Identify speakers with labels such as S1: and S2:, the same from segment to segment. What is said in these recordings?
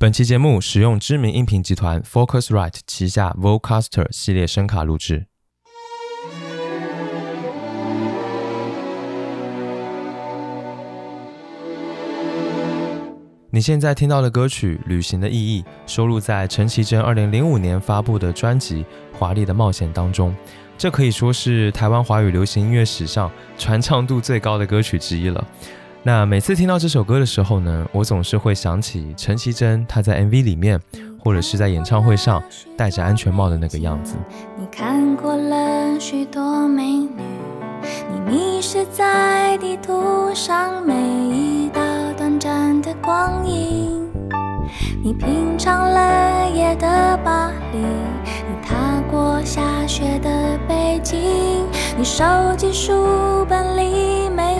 S1: 本期节目使用知名音频集团 Focusrite 旗下 Vocaster 系列声卡录制。你现在听到的歌曲《旅行的意义》收录在陈绮贞2005年发布的专辑《华丽的冒险》当中，这可以说是台湾华语流行音乐史上传唱度最高的歌曲之一了。那每次听到这首歌的时候呢，我总是会想起陈绮贞她在 MV 里面，或者是在演唱会上戴着安全帽的那个样子。
S2: 你看过了许多美女，你迷失在地图上每一道。短暂的光阴，你品尝了夜的巴黎，你踏过下雪的北京，你收集书本里每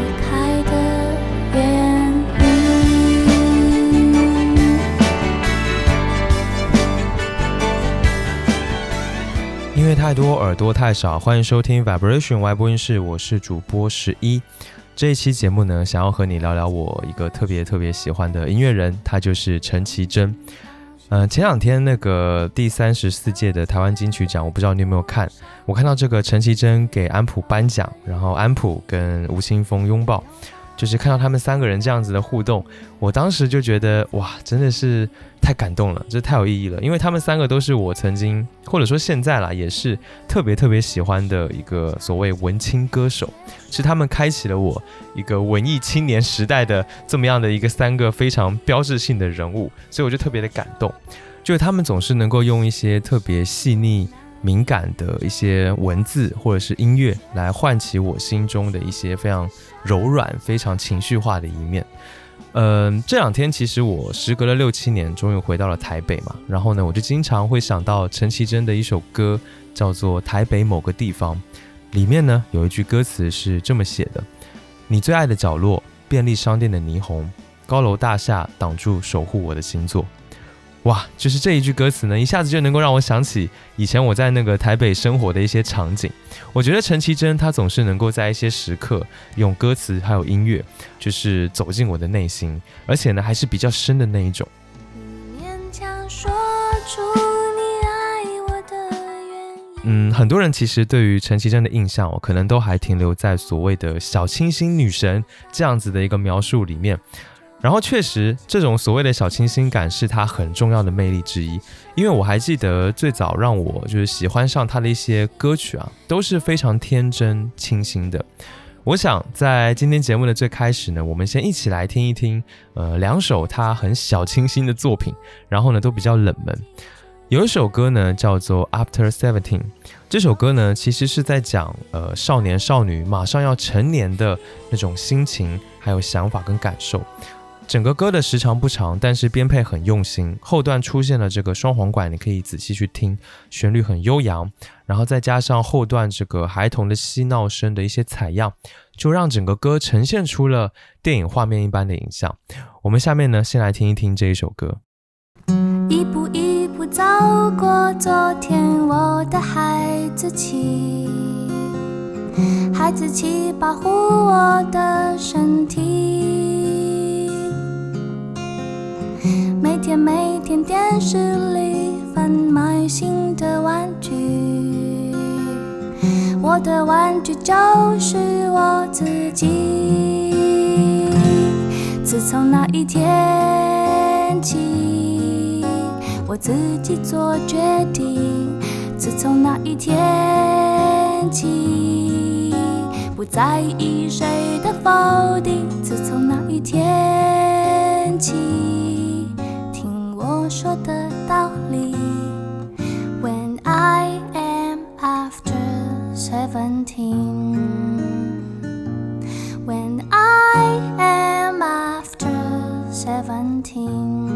S1: 音乐太多，耳朵太少，欢迎收听 Vibration 外播音室，我是主播十一。这一期节目呢，想要和你聊聊我一个特别特别喜欢的音乐人，他就是陈绮贞。嗯，前两天那个第三十四届的台湾金曲奖，我不知道你有没有看。我看到这个陈绮贞给安普颁奖，然后安普跟吴青峰拥抱。就是看到他们三个人这样子的互动，我当时就觉得哇，真的是太感动了，这太有意义了。因为他们三个都是我曾经或者说现在啦，也是特别特别喜欢的一个所谓文青歌手，是他们开启了我一个文艺青年时代的这么样的一个三个非常标志性的人物，所以我就特别的感动，就是他们总是能够用一些特别细腻。敏感的一些文字或者是音乐，来唤起我心中的一些非常柔软、非常情绪化的一面。嗯，这两天其实我时隔了六七年，终于回到了台北嘛。然后呢，我就经常会想到陈绮贞的一首歌，叫做《台北某个地方》。里面呢有一句歌词是这么写的：“你最爱的角落，便利商店的霓虹，高楼大厦挡住守护我的星座。”哇，就是这一句歌词呢，一下子就能够让我想起以前我在那个台北生活的一些场景。我觉得陈绮贞她总是能够在一些时刻用歌词还有音乐，就是走进我的内心，而且呢还是比较深的那一种。嗯，很多人其实对于陈绮贞的印象，可能都还停留在所谓的小清新女神这样子的一个描述里面。然后确实，这种所谓的小清新感是他很重要的魅力之一。因为我还记得最早让我就是喜欢上他的一些歌曲啊，都是非常天真清新的。我想在今天节目的最开始呢，我们先一起来听一听，呃，两首他很小清新的作品，然后呢都比较冷门。有一首歌呢叫做《After Seventeen》，这首歌呢其实是在讲呃少年少女马上要成年的那种心情，还有想法跟感受。整个歌的时长不长，但是编配很用心。后段出现了这个双簧管，你可以仔细去听，旋律很悠扬，然后再加上后段这个孩童的嬉闹声的一些采样，就让整个歌呈现出了电影画面一般的影像。我们下面呢，先来听一听这一首歌。
S2: 一步一步走过昨天，我的孩子气，孩子气保护我的身体。每天每天电视里贩卖新的玩具，我的玩具就是我自己。自从那一天起，我自己做决定。自从那一天起，不在意谁的否定。自从那一天起。说的道理。When I am after seventeen. When I am after seventeen.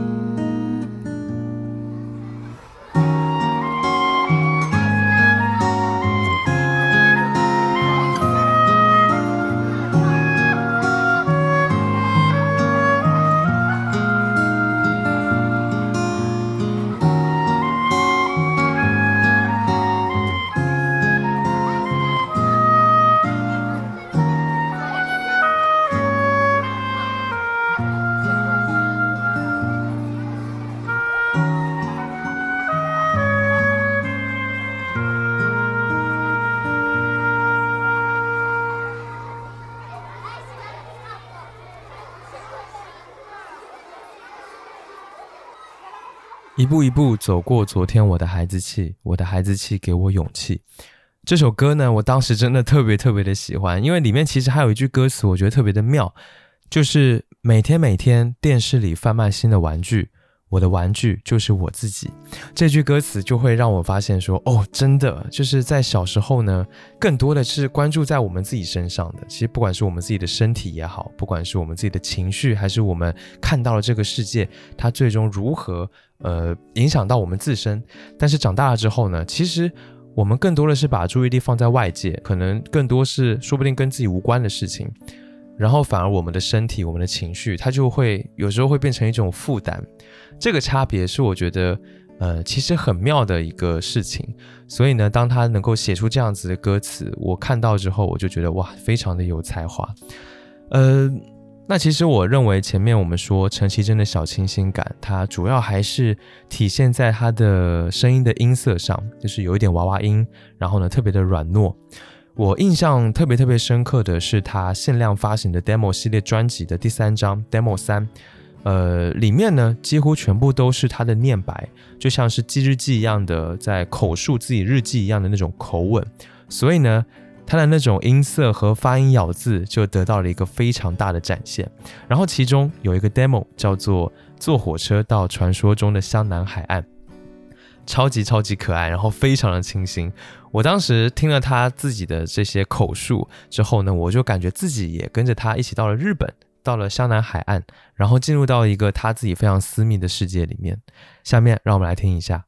S1: 一步一步走过昨天，我的孩子气，我的孩子气给我勇气。这首歌呢，我当时真的特别特别的喜欢，因为里面其实还有一句歌词，我觉得特别的妙，就是每天每天电视里贩卖新的玩具。我的玩具就是我自己，这句歌词就会让我发现说，哦，真的就是在小时候呢，更多的是关注在我们自己身上的。其实不管是我们自己的身体也好，不管是我们自己的情绪，还是我们看到了这个世界，它最终如何呃影响到我们自身。但是长大了之后呢，其实我们更多的是把注意力放在外界，可能更多是说不定跟自己无关的事情。然后反而我们的身体、我们的情绪，它就会有时候会变成一种负担。这个差别是我觉得，呃，其实很妙的一个事情。所以呢，当他能够写出这样子的歌词，我看到之后，我就觉得哇，非常的有才华。呃，那其实我认为前面我们说陈绮贞的小清新感，它主要还是体现在她的声音的音色上，就是有一点娃娃音，然后呢特别的软糯。我印象特别特别深刻的是她限量发行的 demo 系列专辑的第三张 demo 三，呃，里面呢几乎全部都是他的念白，就像是记日记一样的，在口述自己日记一样的那种口吻，所以呢，他的那种音色和发音咬字就得到了一个非常大的展现。然后其中有一个 demo 叫做坐火车到传说中的香南海岸。超级超级可爱，然后非常的清新。我当时听了他自己的这些口述之后呢，我就感觉自己也跟着他一起到了日本，到了湘南海岸，然后进入到一个他自己非常私密的世界里面。下面让我们来听一下：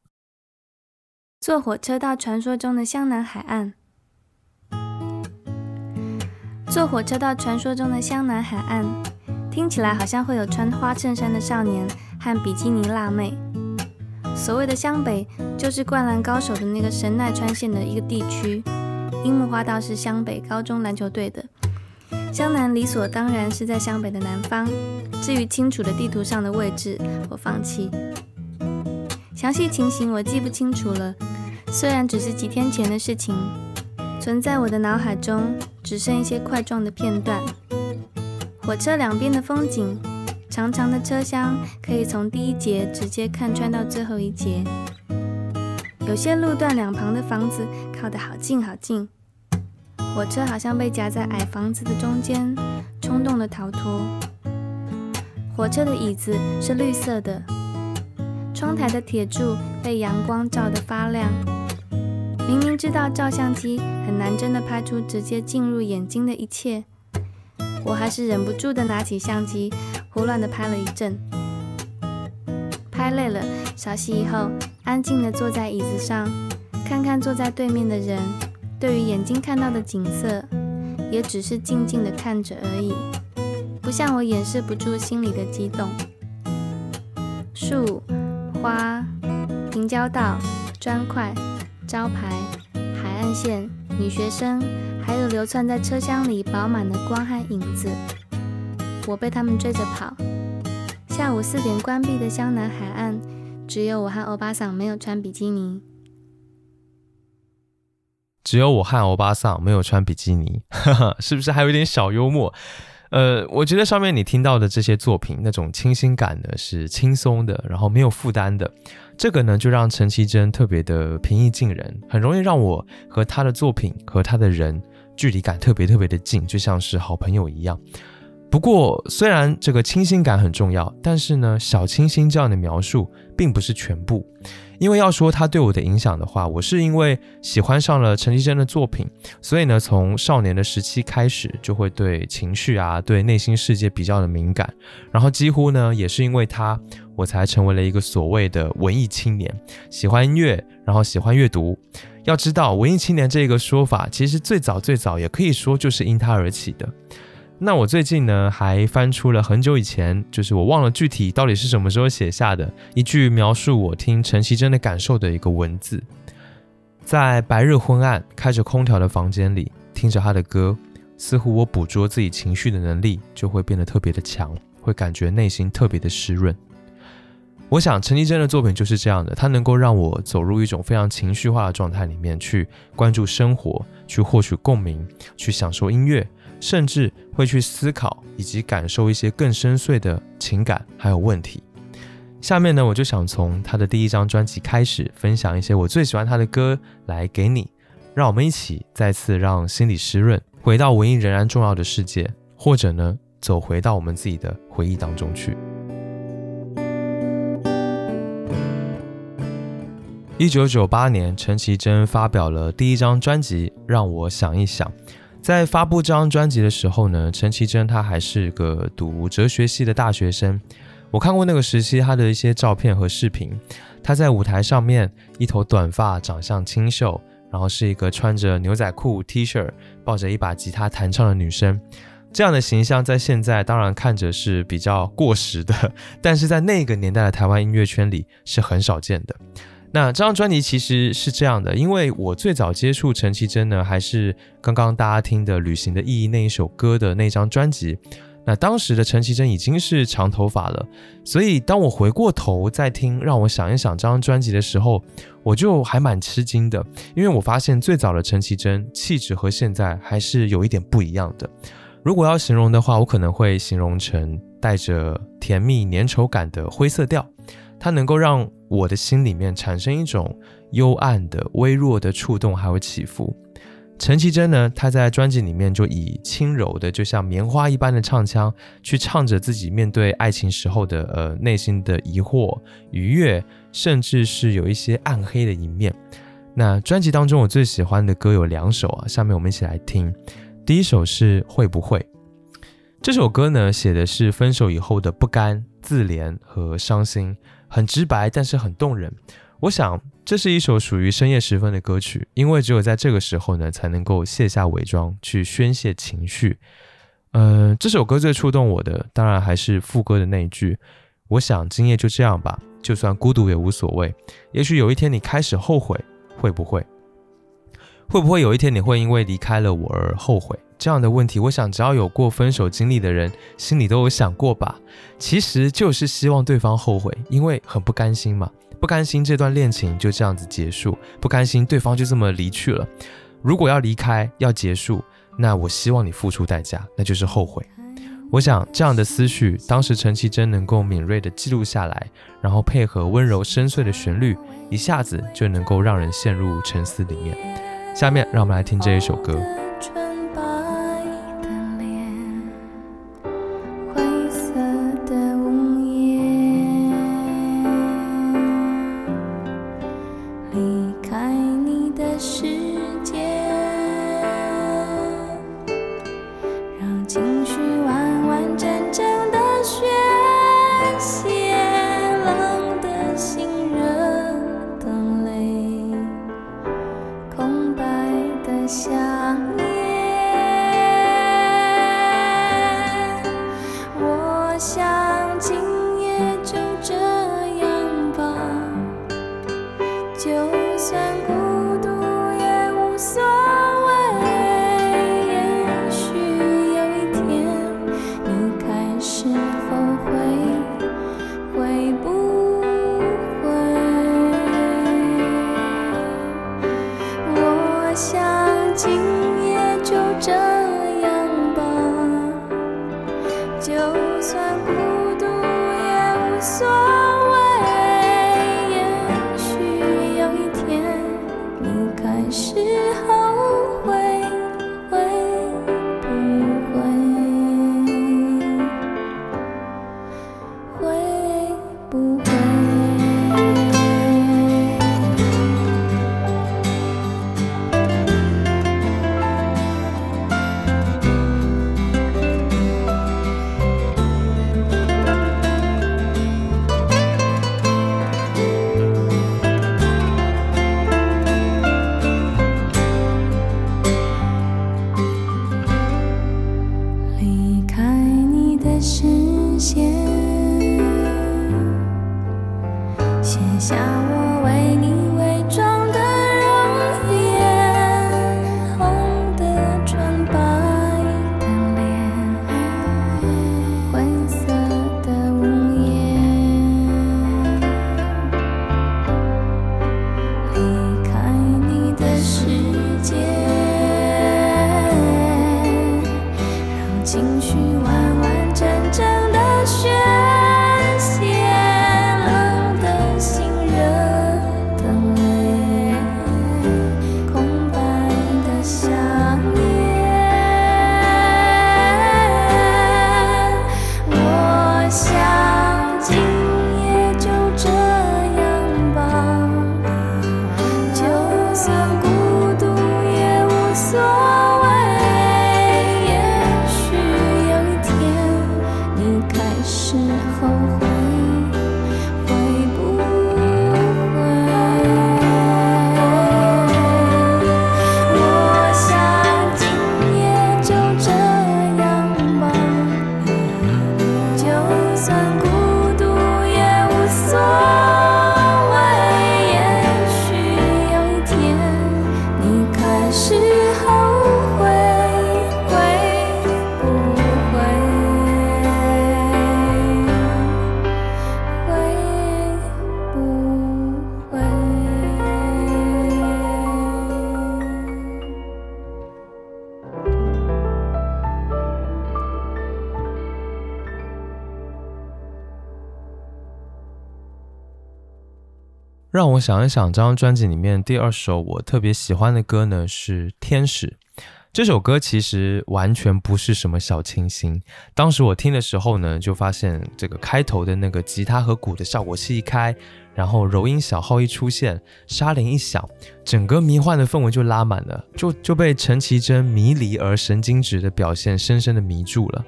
S2: 坐火车到传说中的湘南海岸。坐火车到传说中的湘南海岸，听起来好像会有穿花衬衫的少年和比基尼辣妹。所谓的湘北，就是灌篮高手的那个神奈川县的一个地区。樱木花道是湘北高中篮球队的，湘南理所当然是在湘北的南方。至于清楚的地图上的位置，我放弃。详细情形我记不清楚了，虽然只是几天前的事情，存在我的脑海中只剩一些块状的片段。火车两边的风景。长长的车厢可以从第一节直接看穿到最后一节。有些路段两旁的房子靠得好近好近，火车好像被夹在矮房子的中间，冲动的逃脱。火车的椅子是绿色的，窗台的铁柱被阳光照得发亮。明明知道照相机很难真的拍出直接进入眼睛的一切，我还是忍不住的拿起相机。胡乱的拍了一阵，拍累了，稍息以后，安静的坐在椅子上，看看坐在对面的人，对于眼睛看到的景色，也只是静静的看着而已，不像我掩饰不住心里的激动。树、花、平交道、砖块、招牌、海岸线、女学生，还有流窜在车厢里饱满的光和影子。我被他们追着跑。下午四点关闭的湘南海岸，只有我和欧巴桑没有穿比基尼。
S1: 只有我和欧巴桑没有穿比基尼，哈 哈是不是还有点小幽默？呃，我觉得上面你听到的这些作品，那种清新感呢，是轻松的，然后没有负担的。这个呢，就让陈绮贞特别的平易近人，很容易让我和她的作品和她的人距离感特别特别的近，就像是好朋友一样。不过，虽然这个清新感很重要，但是呢，小清新这样的描述并不是全部。因为要说他对我的影响的话，我是因为喜欢上了陈绮贞的作品，所以呢，从少年的时期开始，就会对情绪啊，对内心世界比较的敏感。然后几乎呢，也是因为他，我才成为了一个所谓的文艺青年，喜欢音乐，然后喜欢阅读。要知道，文艺青年这个说法，其实最早最早也可以说就是因他而起的。那我最近呢，还翻出了很久以前，就是我忘了具体到底是什么时候写下的一句描述我听陈绮贞的感受的一个文字，在白日昏暗、开着空调的房间里，听着她的歌，似乎我捕捉自己情绪的能力就会变得特别的强，会感觉内心特别的湿润。我想陈绮贞的作品就是这样的，它能够让我走入一种非常情绪化的状态里面，去关注生活，去获取共鸣，去享受音乐。甚至会去思考以及感受一些更深邃的情感还有问题。下面呢，我就想从他的第一张专辑开始，分享一些我最喜欢他的歌来给你，让我们一起再次让心里湿润，回到文艺仍然重要的世界，或者呢，走回到我们自己的回忆当中去。一九九八年，陈绮贞发表了第一张专辑《让我想一想》。在发布这张专辑的时候呢，陈绮贞她还是个读哲学系的大学生。我看过那个时期她的一些照片和视频，她在舞台上面一头短发，长相清秀，然后是一个穿着牛仔裤 T 恤，抱着一把吉他弹唱的女生。这样的形象在现在当然看着是比较过时的，但是在那个年代的台湾音乐圈里是很少见的。那这张专辑其实是这样的，因为我最早接触陈绮贞呢，还是刚刚大家听的《旅行的意义》那一首歌的那张专辑。那当时的陈绮贞已经是长头发了，所以当我回过头再听《让我想一想》这张专辑的时候，我就还蛮吃惊的，因为我发现最早的陈绮贞气质和现在还是有一点不一样的。如果要形容的话，我可能会形容成带着甜蜜粘稠感的灰色调。它能够让我的心里面产生一种幽暗的、微弱的触动，还有起伏。陈绮贞呢，她在专辑里面就以轻柔的，就像棉花一般的唱腔，去唱着自己面对爱情时候的呃内心的疑惑、愉悦，甚至是有一些暗黑的一面。那专辑当中我最喜欢的歌有两首啊，下面我们一起来听。第一首是会不会？这首歌呢，写的是分手以后的不甘、自怜和伤心。很直白，但是很动人。我想，这是一首属于深夜时分的歌曲，因为只有在这个时候呢，才能够卸下伪装，去宣泄情绪。呃，这首歌最触动我的，当然还是副歌的那一句：“我想今夜就这样吧，就算孤独也无所谓。也许有一天你开始后悔，会不会？会不会有一天你会因为离开了我而后悔？”这样的问题，我想只要有过分手经历的人，心里都有想过吧。其实就是希望对方后悔，因为很不甘心嘛，不甘心这段恋情就这样子结束，不甘心对方就这么离去了。如果要离开，要结束，那我希望你付出代价，那就是后悔。我想这样的思绪，当时陈绮贞能够敏锐地记录下来，然后配合温柔深邃的旋律，一下子就能够让人陷入沉思里面。下面让我们来听这一首歌。
S2: 我想一想，这张专辑里面第二首我特别喜欢的歌呢是《天使》。这首歌其实完全不是什么小清新。当时我听的时候呢，就发现这个开头的那个吉他和鼓的效果器一开，然后柔音小号一出现，沙铃一响，整个迷幻的氛围就拉满了，就就被陈绮贞迷离而神经质的表现深深的迷住了。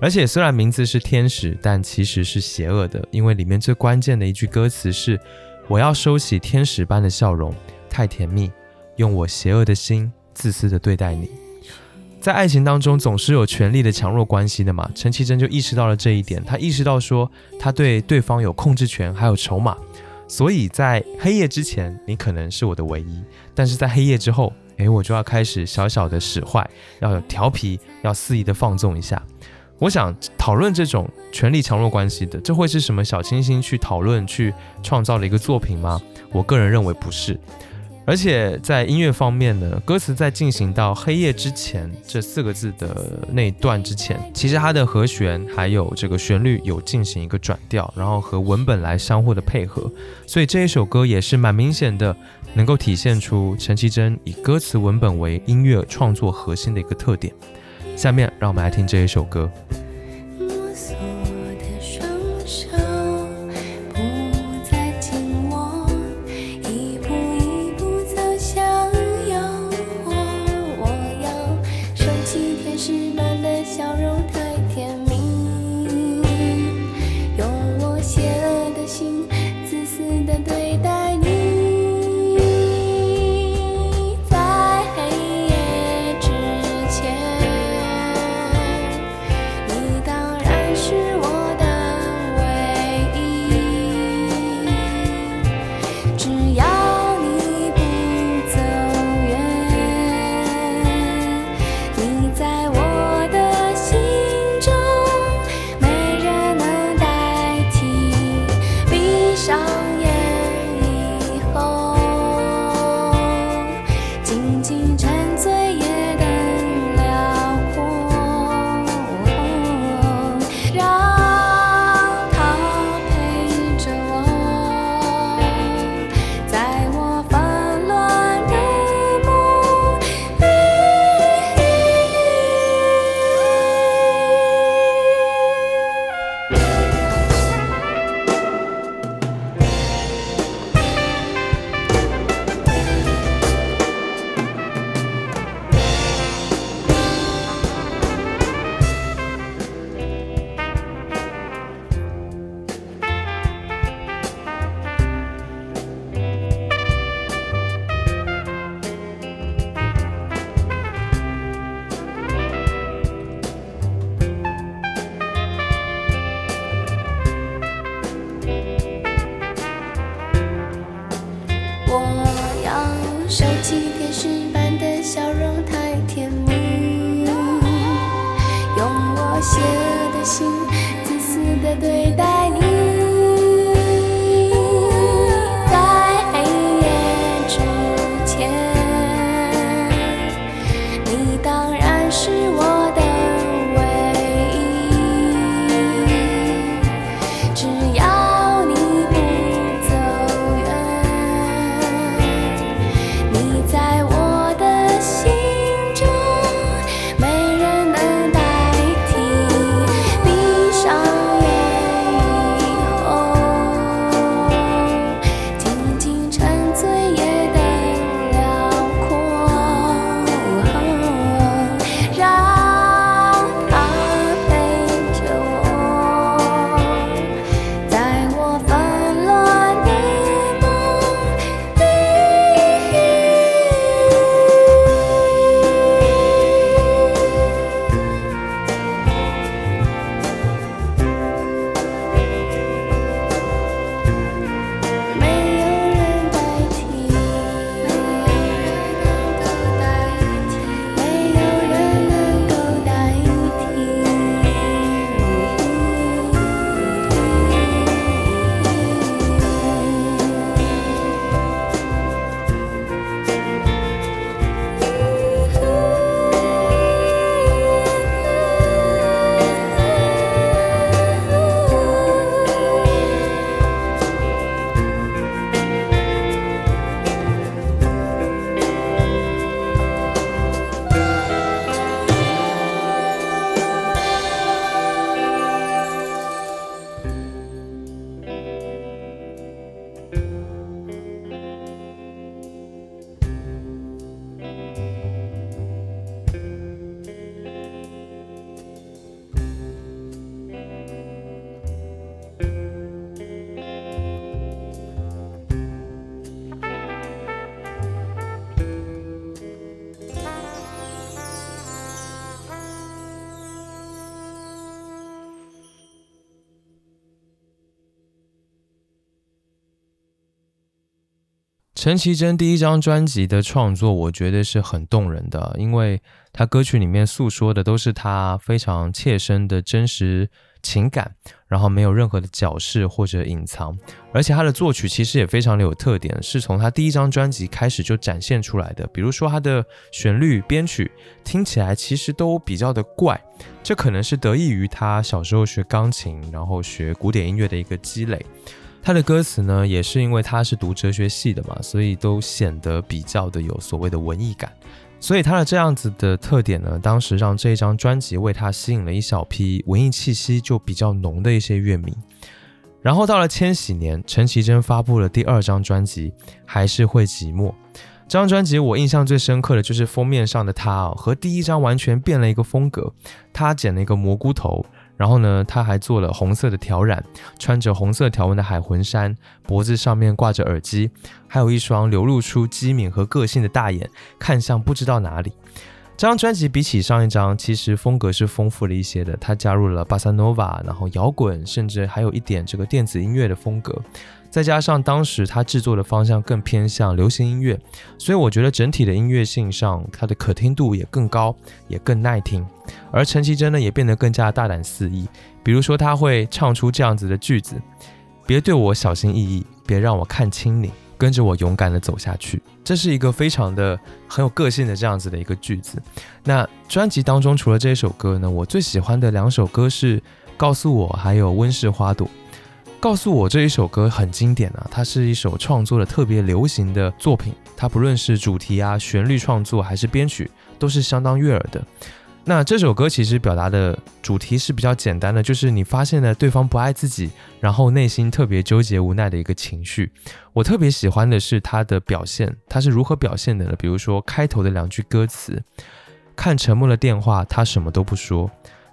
S2: 而且虽然名字是天使，但其实是邪恶的，因为里面最关键的一句歌词是：“我要收起天使般的笑容，太甜蜜，用我邪恶的心自私的对待你。”在爱情当中，总是有权力的强弱关系的嘛。陈绮贞就意识到了这一点，她意识到说，她对对方有控制权，还有筹码。所以在黑夜之前，你可能是我的唯一；但是在黑夜之后，诶，我就要开始小小的使坏，要调皮，要肆意的放纵一下。我想讨论这种权力强弱关系的，这会是什么小清新去讨论、去创造的一个作品吗？我个人认为不是。而且在音乐方面呢，歌词在进行到黑夜之前这四个字的那一段之前，其实它的和弦还有这个旋律有进行一个转调，然后和文本来相互的配合，所以这一首歌也是蛮明显的，能够体现出陈绮贞以歌词文本为音乐创作核心的一个特点。下面让我们来听这一首歌。
S1: 陈绮贞第一张专辑的创作，我觉得是很动人的，因为她歌曲里面诉说的都是她非常切身的真实情感，然后没有任何的矫饰或者隐藏，而且她的作曲其实也非常的有特点，是从她第一张专辑开始就展现出来的。比如说她的旋律编曲听起来其实都比较的怪，这可能是得益于她小时候学钢琴，然后学古典音乐的一个积累。他的歌词呢，也是因为他是读哲学系的嘛，所以都显得比较的有所谓的文艺感。所以他的这样子的特点呢，当时让这一张专辑为他吸引了一小批文艺气息就比较浓的一些乐迷。然后到了千禧年，陈绮贞发布了第二张专辑《还是会寂寞》。这张专辑我印象最深刻的就是封面上的他啊，和第一张完全变了一个风格。他剪了一个蘑菇头。然后呢，他还做了红色的挑染，穿着红色条纹的海魂衫，脖子上面挂着耳机，还有一双流露出机敏和个性的大眼，看向不知道哪里。这张专辑比起上一张，其实风格是丰富了一些的。他加入了巴萨诺瓦，然后摇滚，甚至还有一点这个电子音乐的风格。再加上当时他制作的方向更偏向流行音乐，所以我觉得整体的音乐性上，它的可听度也更高，也更耐听。而陈绮贞呢，也变得更加大胆肆意，比如说他会唱出这样子的句子：“别对我小心翼翼，别让我看清你，跟着我勇敢的走下去。”这是一个非常的很有个性的这样子的一个句子。那专辑当中除了这首歌呢，我最喜欢的两首歌是《告诉我》还有《温室花朵》。告诉我这一首歌很经典啊，它是一首创作的特别流行的作品，它不论是主题啊、旋律创作还是编曲，都是相当悦耳的。那这首歌其实表达的主题是比较简单的，就是你发现了对方不爱自己，然后内心特别纠结无奈的一个情绪。我特别喜欢的是它的表现，它是如何表现的呢？比如说开头的两句歌词：看沉默的电话，他什么都不说；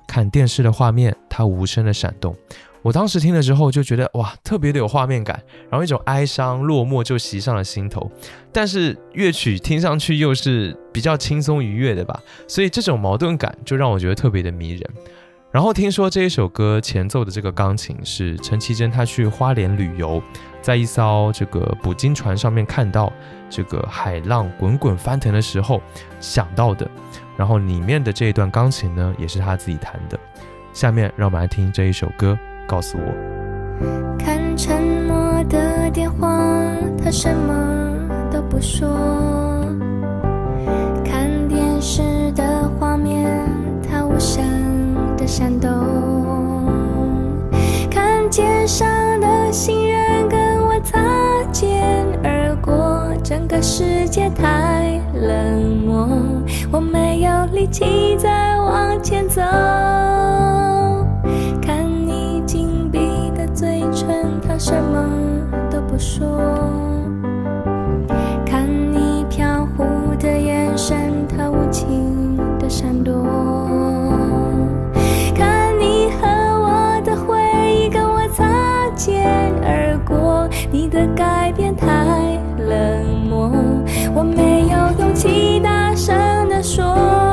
S1: 看电视的画面，他无声的闪动。我当时听了之后就觉得哇，特别的有画面感，然后一种哀伤落寞就袭上了心头。但是乐曲听上去又是比较轻松愉悦的吧，所以这种矛盾感就让我觉得特别的迷人。然后听说这一首歌前奏的这个钢琴是陈绮贞她去花莲旅游，在一艘这个捕鲸船上面看到这个海浪滚滚翻腾的时候想到的。然后里面的这一段钢琴呢，也是她自己弹的。下面让我们来听这一首歌。告诉
S2: 我，看沉默的电话，他什么都不说；看电视的画面，他无声的闪动；看街上的行人跟我擦肩而过，整个世界太冷漠，我没有力气再往前走。什么都不说，看你飘忽的眼神，它无情的闪躲，看你和我的回忆跟我擦肩而过，你的改变太冷漠，我没有勇气大声的说。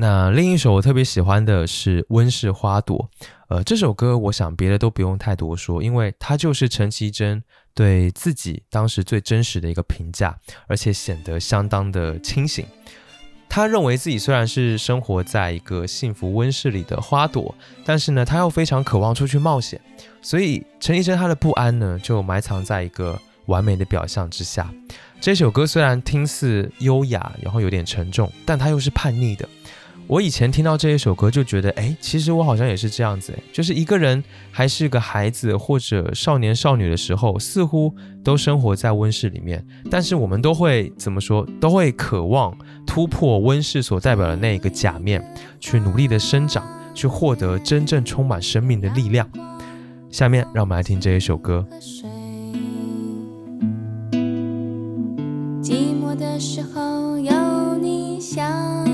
S1: 那另一首我特别喜欢的是《温室花朵》，呃，这首歌我想别的都不用太多说，因为它就是陈绮贞对自己当时最真实的一个评价，而且显得相当的清醒。他认为自己虽然是生活在一个幸福温室里的花朵，但是呢，他又非常渴望出去冒险，所以陈绮贞她的不安呢，就埋藏在一个完美的表象之下。这首歌虽然听似优雅，然后有点沉重，但它又是叛逆的。我以前听到这一首歌就觉得，哎，其实我好像也是这样子，就是一个人还是个孩子或者少年少女的时候，似乎都生活在温室里面，但是我们都会怎么说，都会渴望突破温室所代表的那一个假面，去努力的生长，去获得真正充满生命的力量。下面让我们来听这一首歌。
S2: 寂寞的时候有你相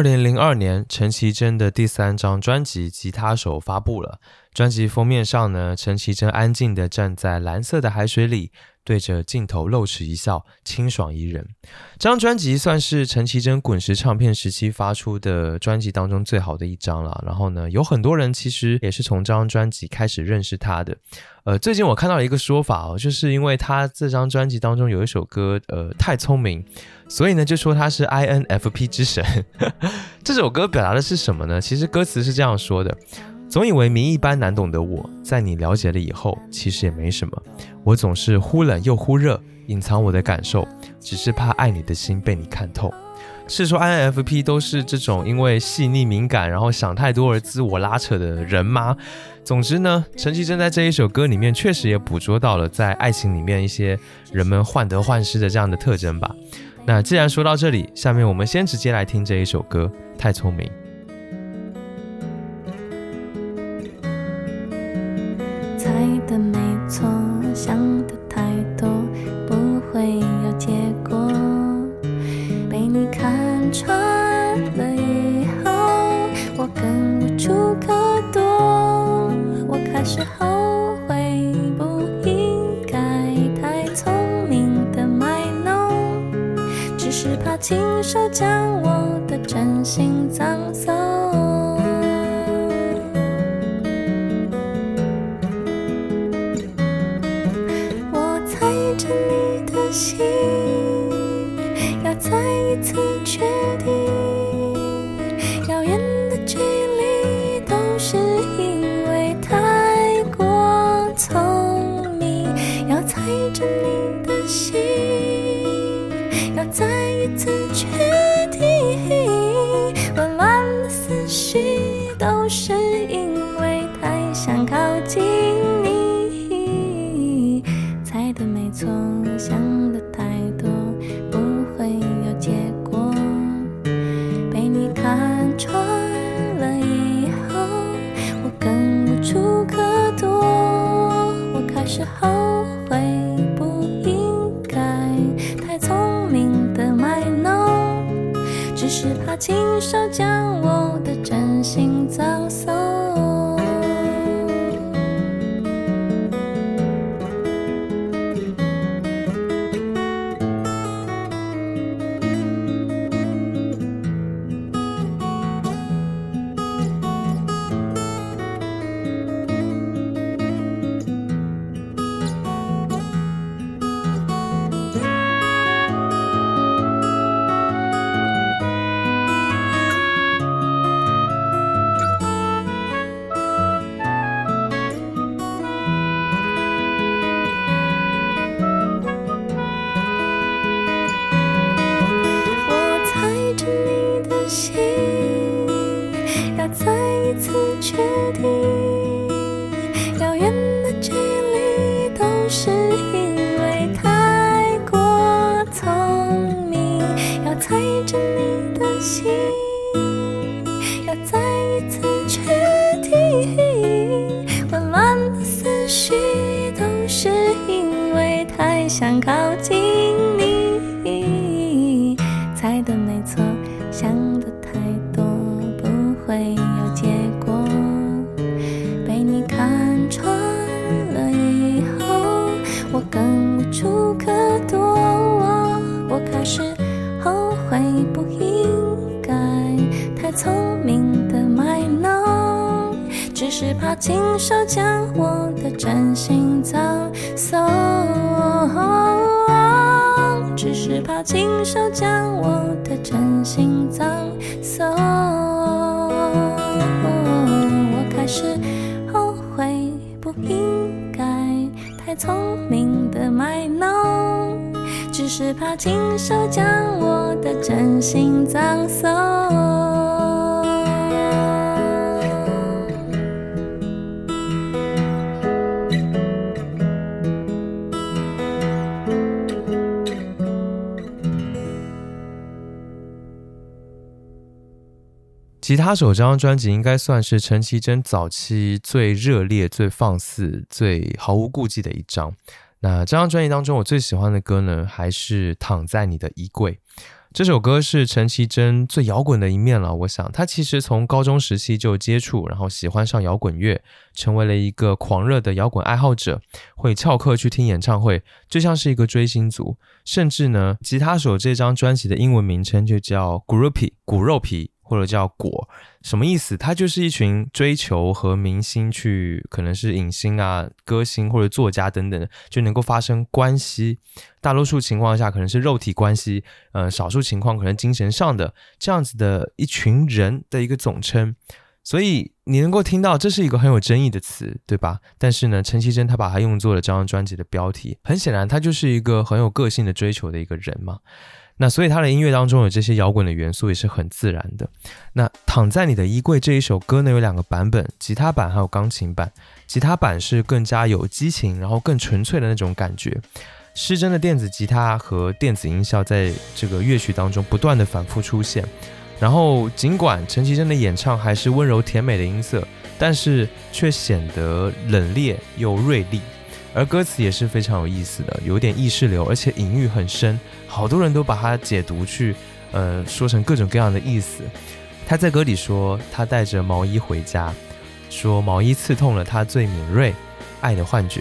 S1: 二零零二年，陈绮贞的第三张专辑《吉他手》发布了。专辑封面上呢，陈绮贞安静地站在蓝色的海水里，对着镜头露齿一笑，清爽宜人。这张专辑算是陈绮贞滚石唱片时期发出的专辑当中最好的一张了。然后呢，有很多人其实也是从这张专辑开始认识她的。呃，最近我看到了一个说法哦，就是因为她这张专辑当中有一首歌，呃，太聪明。所以呢，就说他是 INFP 之神。这首歌表达的是什么呢？其实歌词是这样说的：总以为谜一般难懂的我，在你了解了以后，其实也没什么。我总是忽冷又忽热，隐藏我的感受，只是怕爱你的心被你看透。是说 INFP 都是这种因为细腻敏感，然后想太多而自我拉扯的人吗？总之呢，陈绮贞在这一首歌里面确实也捕捉到了在爱情里面一些人们患得患失的这样的特征吧。那既然说到这里，下面我们先直接来听这一首歌《太聪明》。
S2: 会有结果。被你看穿了以后，我更无处可躲。我开始后悔，不应该太聪明的卖弄，只是怕亲手将我的真心葬送。只是怕亲手将我的真心葬送。是后悔，不应该太聪明的卖弄，只是怕亲手将我的真心葬送。
S1: 吉他手这张专辑应该算是陈绮贞早期最热烈、最放肆、最毫无顾忌的一张。那这张专辑当中，我最喜欢的歌呢，还是《躺在你的衣柜》。这首歌是陈绮贞最摇滚的一面了。我想，她其实从高中时期就接触，然后喜欢上摇滚乐，成为了一个狂热的摇滚爱好者，会翘课去听演唱会，就像是一个追星族。甚至呢，吉他手这张专辑的英文名称就叫 Groupie，骨肉皮。或者叫果，什么意思？它就是一群追求和明星去，可能是影星啊、歌星或者作家等等，就能够发生关系。大多数情况下可能是肉体关系，呃，少数情况可能精神上的这样子的一群人的一个总称。所以你能够听到，这是一个很有争议的词，对吧？但是呢，陈绮贞她把它用作了这张专辑的标题，很显然，她就是一个很有个性的追求的一个人嘛。那所以他的音乐当中有这些摇滚的元素也是很自然的。那躺在你的衣柜这一首歌呢有两个版本，吉他版还有钢琴版。吉他版是更加有激情，然后更纯粹的那种感觉。失真的电子吉他和电子音效在这个乐曲当中不断的反复出现。然后尽管陈绮贞的演唱还是温柔甜美的音色，但是却显得冷冽又锐利。而歌词也是非常有意思的，有点意识流，而且隐喻很深，好多人都把它解读去，呃，说成各种各样的意思。他在歌里说，他带着毛衣回家，说毛衣刺痛了他最敏锐爱的幻觉，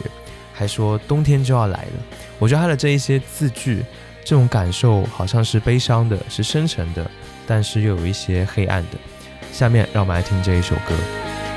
S1: 还说冬天就要来了。我觉得他的这一些字句，这种感受好像是悲伤的，是深沉的，但是又有一些黑暗的。下面让我们来听这一首歌。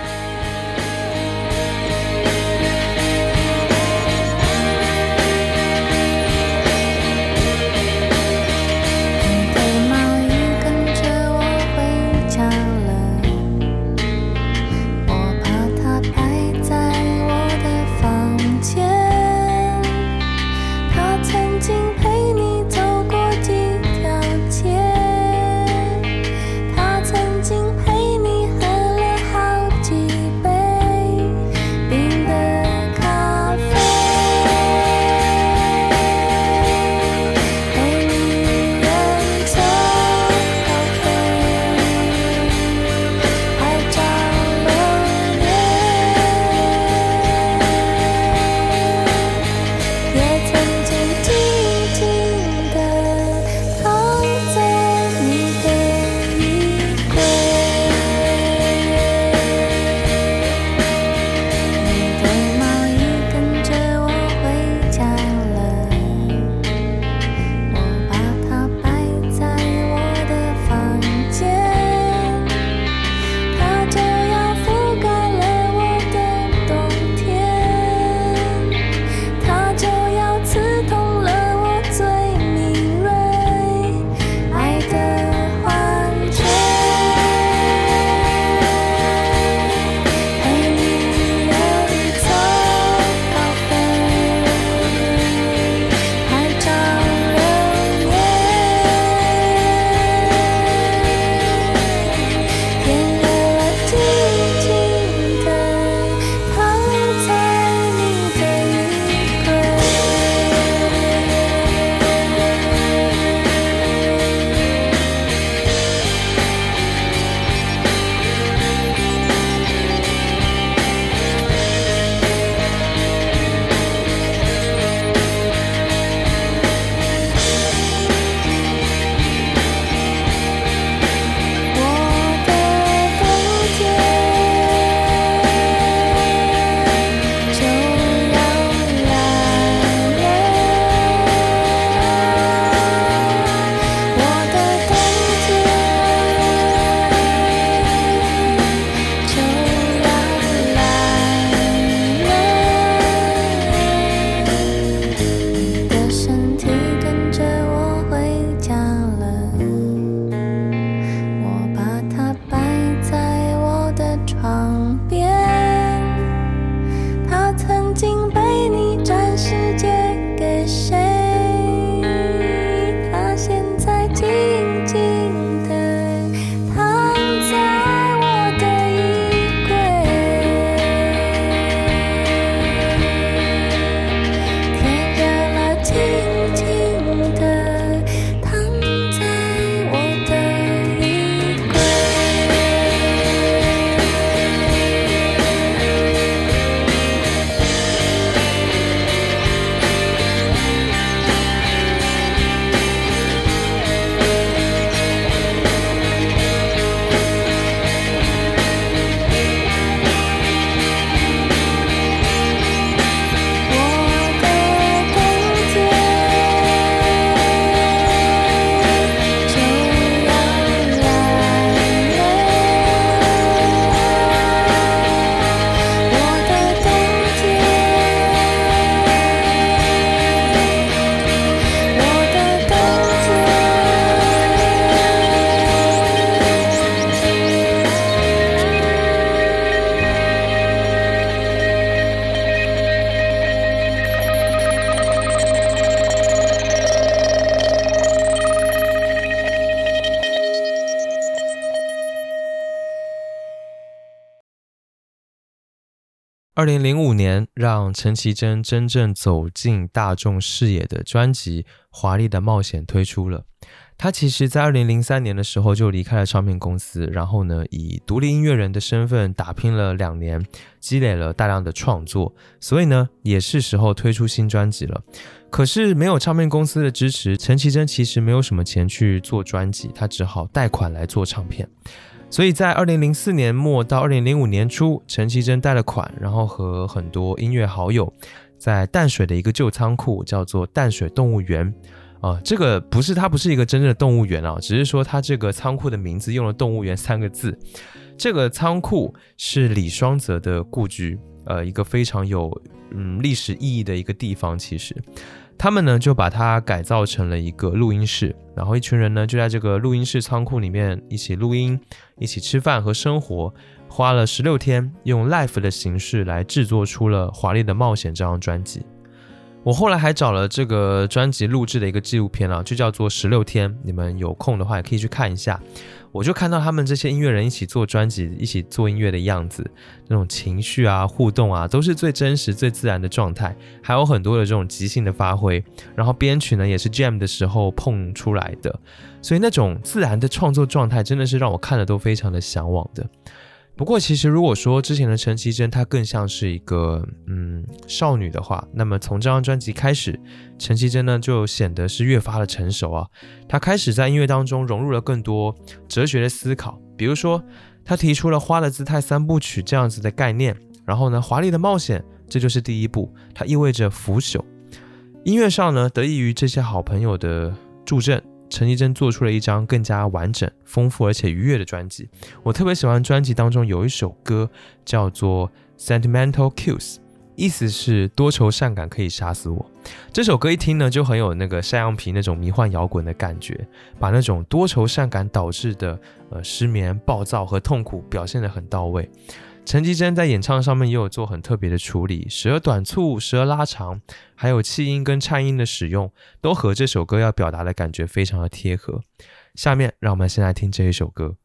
S1: 陈绮贞真正走进大众视野的专辑《华丽的冒险》推出了。她其实，在二零零三年的时候就离开了唱片公司，然后呢，以独立音乐人的身份打拼了两年，积累了大量的创作，所以呢，也是时候推出新专辑了。可是没有唱片公司的支持，陈绮贞其实没有什么钱去做专辑，她只好贷款来做唱片。所以在二零零四年末到二零零五年初，陈绮贞贷了款，然后和很多音乐好友，在淡水的一个旧仓库，叫做淡水动物园，啊，这个不是它不是一个真正的动物园啊，只是说它这个仓库的名字用了“动物园”三个字。这个仓库是李双泽的故居，呃，一个非常有嗯历史意义的一个地方，其实。他们呢就把它改造成了一个录音室，然后一群人呢就在这个录音室仓库里面一起录音、一起吃饭和生活，花了十六天，用 live 的形式来制作出了《华丽的冒险》这张专辑。我后来还找了这个专辑录制的一个纪录片啊，就叫做《十六天》，你们有空的话也可以去看一下。我就看到他们这些音乐人一起做专辑、一起做音乐的样子，那种情绪啊、互动啊，都是最真实、最自然的状态。还有很多的这种即兴的发挥，然后编曲呢也是 jam 的时候碰出来的，所以那种自然的创作状态，真的是让我看了都非常的向往的。不过，其实如果说之前的陈绮贞她更像是一个嗯少女的话，那么从这张专辑开始，陈绮贞呢就显得是越发的成熟啊。她开始在音乐当中融入了更多哲学的思考，比如说她提出了“花的姿态三部曲”这样子的概念，然后呢，华丽的冒险这就是第一步，它意味着腐朽。音乐上呢，得益于这些好朋友的助阵。陈绮贞做出了一张更加完整、丰富而且愉悦的专辑。我特别喜欢专辑当中有一首歌叫做《Sentimental Kills》，意思是多愁善感可以杀死我。这首歌一听呢，就很有那个山羊皮那种迷幻摇滚的感觉，把那种多愁善感导致的呃失眠、暴躁和痛苦表现得很到位。陈绮贞在演唱上面也有做很特别的处理，时而短促，时而拉长，还有气音跟颤音的使用，都和这首歌要表达的感觉非常的贴合。下面让我们先来听这一首歌。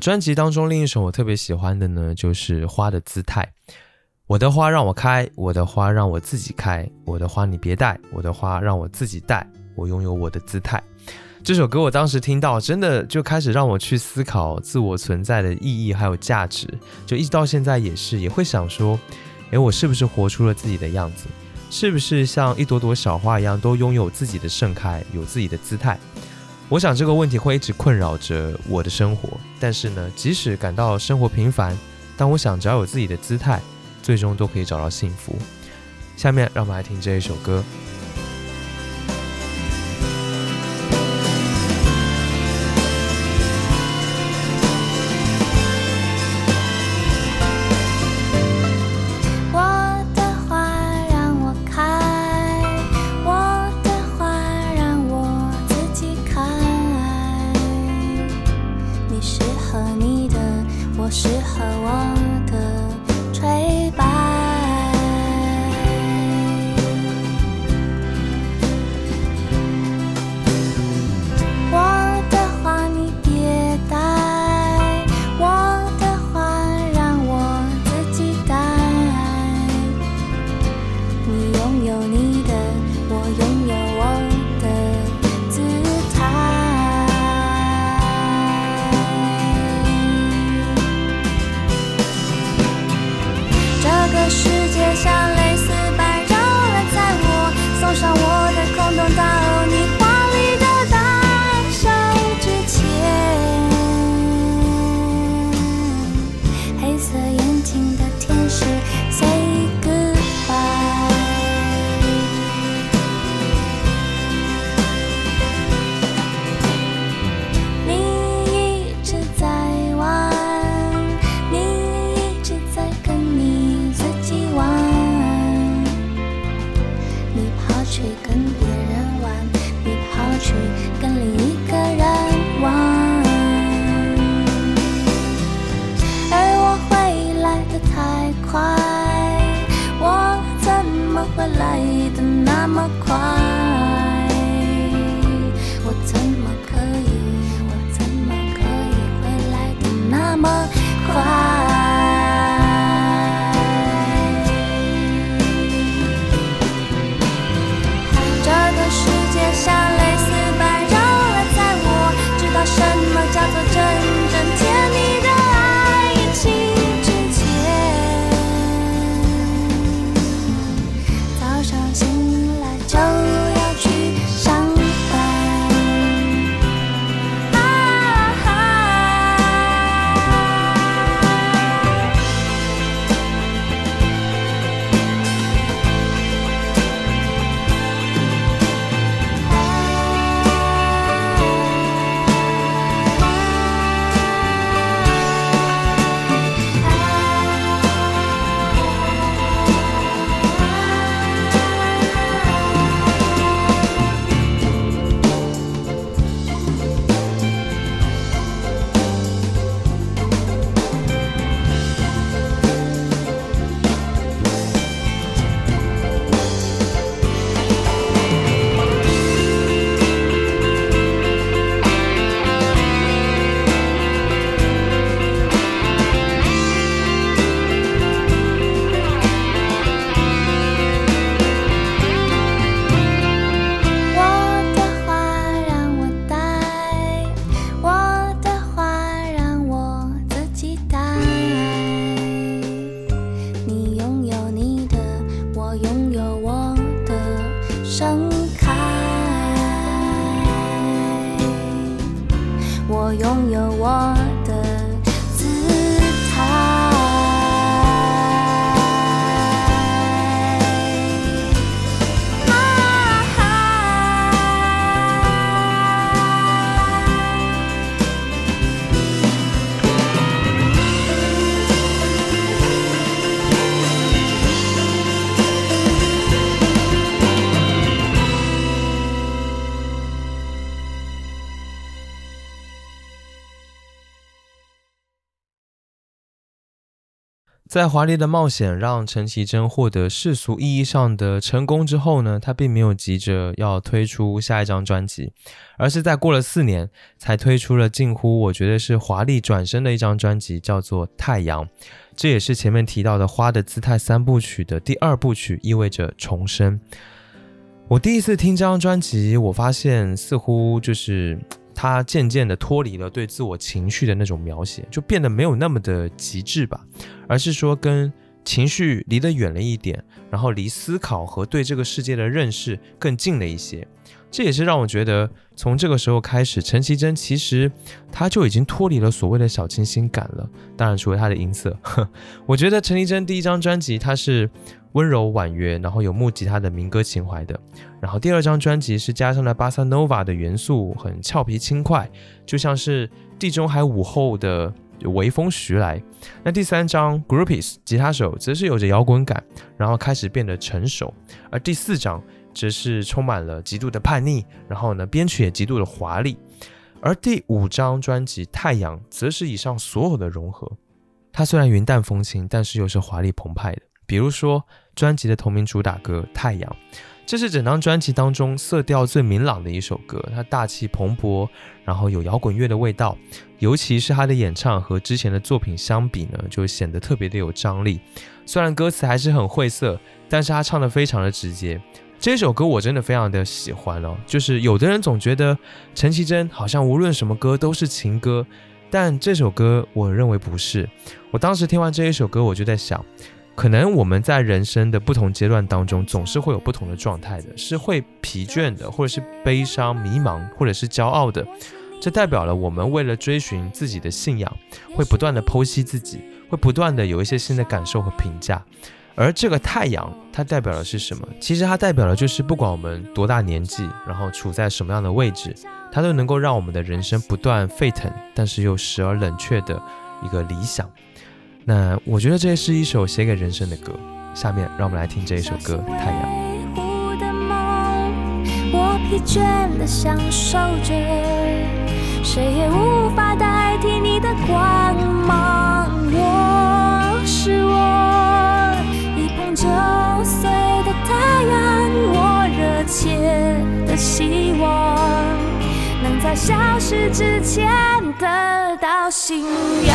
S2: 专辑当中另一首我特别喜欢的呢，就是《花的姿态》。我的花让我开，我的花让我自己开，我的花你别带，我的花让我自己带，我拥有我的姿态。这首歌我当时听到，真的就开始让我去思考自我存在的意义还有价值，就一直到现在也是，也会想说，诶，我是不是活出了自己的样子？是不是像一朵朵小花一样，都拥有自己的盛开，有自己的姿态？我想这个问题会一直困扰着我的生活，但是呢，即使感到生活平凡，但我想只要有自己的姿态，最终都可以找到幸福。下面让我们来听这一首歌。
S1: 在华丽的冒险让陈绮贞获得世俗意义上的成功之后呢，她并没有急着要推出下一张专辑，而是在过了四年才推出了近乎我觉得是华丽转身的一张专辑，叫做《太阳》。这也是前面提到的《花的姿态》三部曲的第二部曲，意味着重生。我第一次听这张专辑，我发现似乎就是他渐渐的脱离了对自我情绪的那种描写，就变得没有那么的极致吧。而是说跟情绪离得远了一点，然后离思考和对这个世界的认识更近了一些。这也是让我觉得，从这个时候开始，陈绮贞其实她就已经脱离了所谓的小清新感了。当然，除了她的音色，我觉得陈绮贞第一张专辑它是温柔婉约，然后有木吉他的民歌情怀的。然后第二张专辑是加上了巴萨诺瓦的元素，很俏皮轻快，就像是地中海午后的。微风徐来，那第三张 Groupies 吉他手则是有着摇滚感，然后开始变得成熟，而第四张则是充满了极度的叛逆，然后呢编曲也极度的华丽，而第五张专辑太阳则是以上所有的融合，它虽然云淡风轻，但是又是华丽澎湃的，比如说专辑的同名主打歌太阳。这是整张专辑当中色调最明朗的一首歌，它大气蓬勃，然后有摇滚乐的味道，尤其是他的演唱和之前的作品相比呢，就显得特别的有张力。虽然歌词还是很晦涩，但是他唱的非常的直接。这首歌我真的非常的喜欢哦，就是有的人总觉得陈绮贞好像无论什么歌都是情歌，但这首歌我认为不是。我当时听完这一首歌，我就在想。可能我们在人生的不同阶段当中，总是会有不同的状态的，是会疲倦的，或者是悲伤、迷茫，或者是骄傲的。这代表了我们为了追寻自己的信仰，会不断的剖析自己，会不断的有一些新的感受和评价。而这个太阳，它代表的是什么？其实它代表的就是不管我们多大年纪，然后处在什么样的位置，它都能够让我们的人生不断沸腾，但是又时而冷却的一个理想。那我觉得这是一首写给人生的歌。下面让我们来听这一首歌《太阳》。
S2: 疲倦的享受着，谁也无法代替你的光芒。我是我，九岁的太阳。我热切的希望，能在消失之前得到信仰。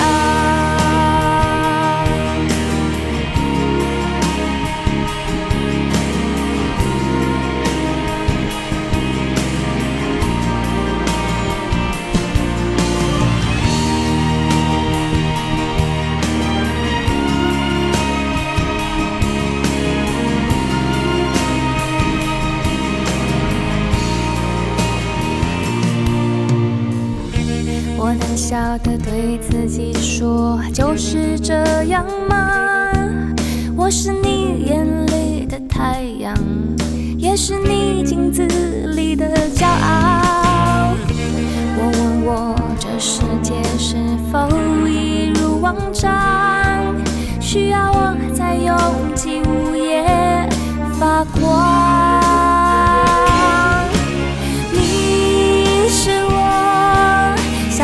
S2: 笑的对自己说，就是这样吗？我是你眼里的太阳，也是你镜子里的骄傲。我问我这世界是否一如往常，需要我在拥挤午夜发光。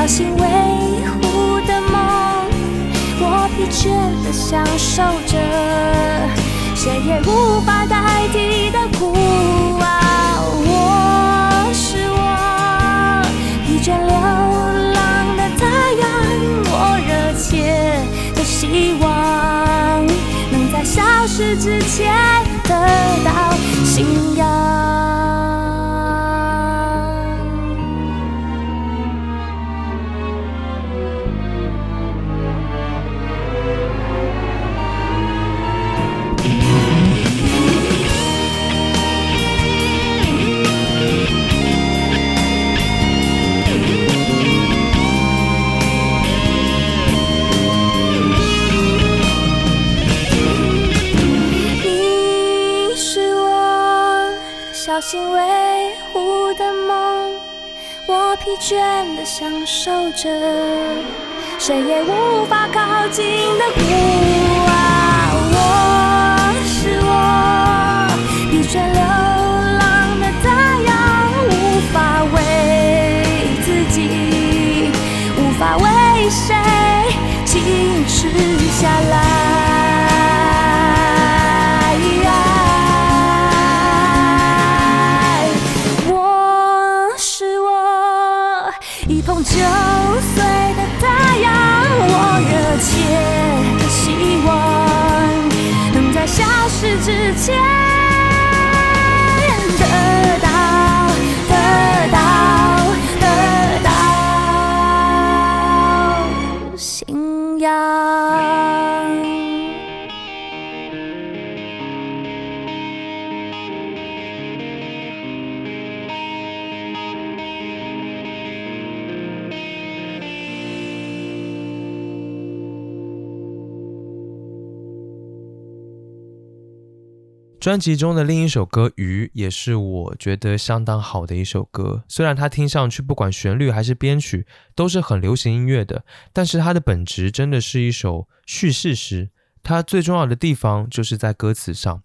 S2: 小心维护的梦，我疲倦的享受着，谁也无法心维护的梦，我疲倦的享受着，谁也无法靠近的孤
S1: 专辑中的另一首歌《鱼》也是我觉得相当好的一首歌。虽然它听上去不管旋律还是编曲都是很流行音乐的，但是它的本质真的是一首叙事诗。它最重要的地方就是在歌词上。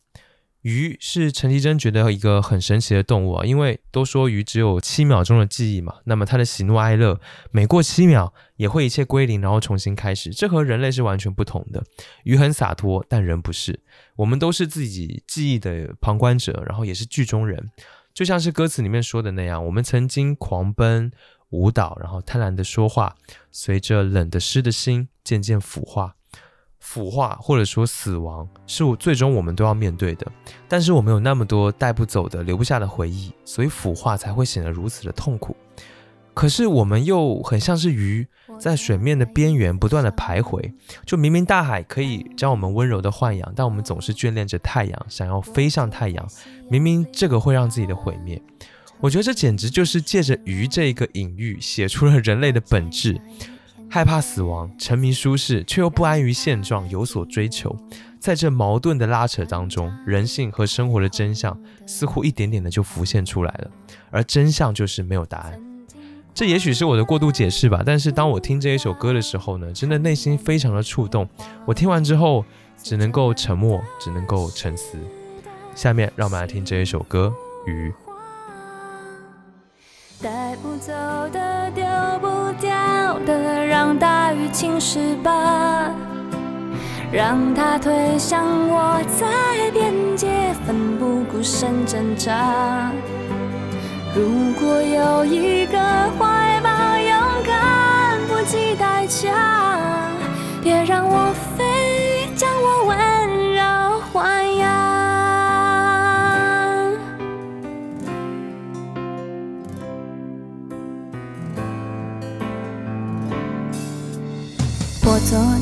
S1: 鱼是陈绮贞觉得一个很神奇的动物啊，因为都说鱼只有七秒钟的记忆嘛，那么它的喜怒哀乐每过七秒也会一切归零，然后重新开始，这和人类是完全不同的。鱼很洒脱，但人不是，我们都是自己记忆的旁观者，然后也是剧中人，就像是歌词里面说的那样，我们曾经狂奔、舞蹈，然后贪婪的说话，随着冷的湿的心渐渐腐化。腐化或者说死亡是我最终我们都要面对的，但是我们有那么多带不走的、留不下的回忆，所以腐化才会显得如此的痛苦。可是我们又很像是鱼，在水面的边缘不断的徘徊。就明明大海可以将我们温柔的豢养，但我们总是眷恋着太阳，想要飞向太阳。明明这个会让自己的毁灭，我觉得这简直就是借着鱼这一个隐喻，写出了人类的本质。害怕死亡，沉迷舒适，却又不安于现状，有所追求。在这矛盾的拉扯当中，人性和生活的真相似乎一点点的就浮现出来了。而真相就是没有答案。这也许是我的过度解释吧。但是当我听这一首歌的时候呢，真的内心非常的触动。我听完之后，只能够沉默，只能够沉思。下面让我们来听这一首歌《鱼》。
S2: 带不走的，丢不掉的，让大雨侵蚀吧，让它推向我，在边界奋不顾身挣扎。如果有一个怀抱，勇敢不计代价，别让我飞，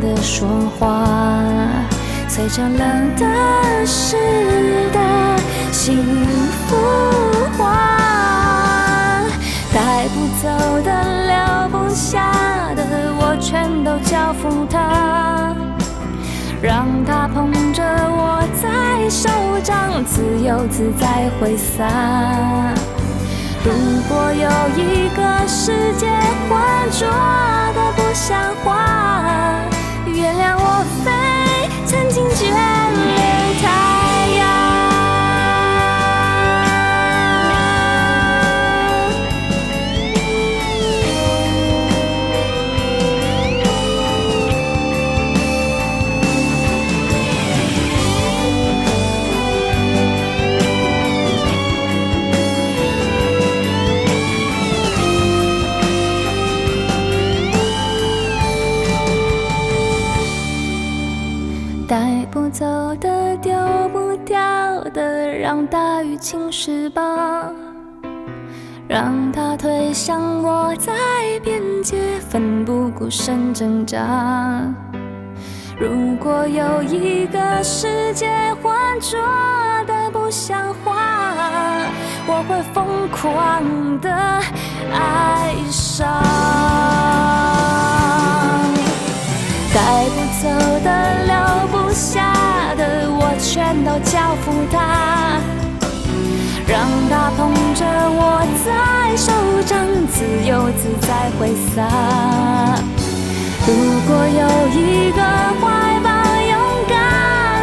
S2: 的说话，随着冷的、湿的心腐化，带不走的、留不下的，我全都交付他，让他捧着我在手掌，自由自在挥洒。如果有一个世界浑浊的不像话，原谅我飞，曾经眷恋太让大雨侵蚀吧，让它推向我，在边界奋不顾身挣扎。如果有一个世界浑浊的不像话，我会疯狂的爱上。不走的，留不下的，我。全都交付他，让他捧着我在手掌，自由自在挥洒。如果有一个怀抱，勇敢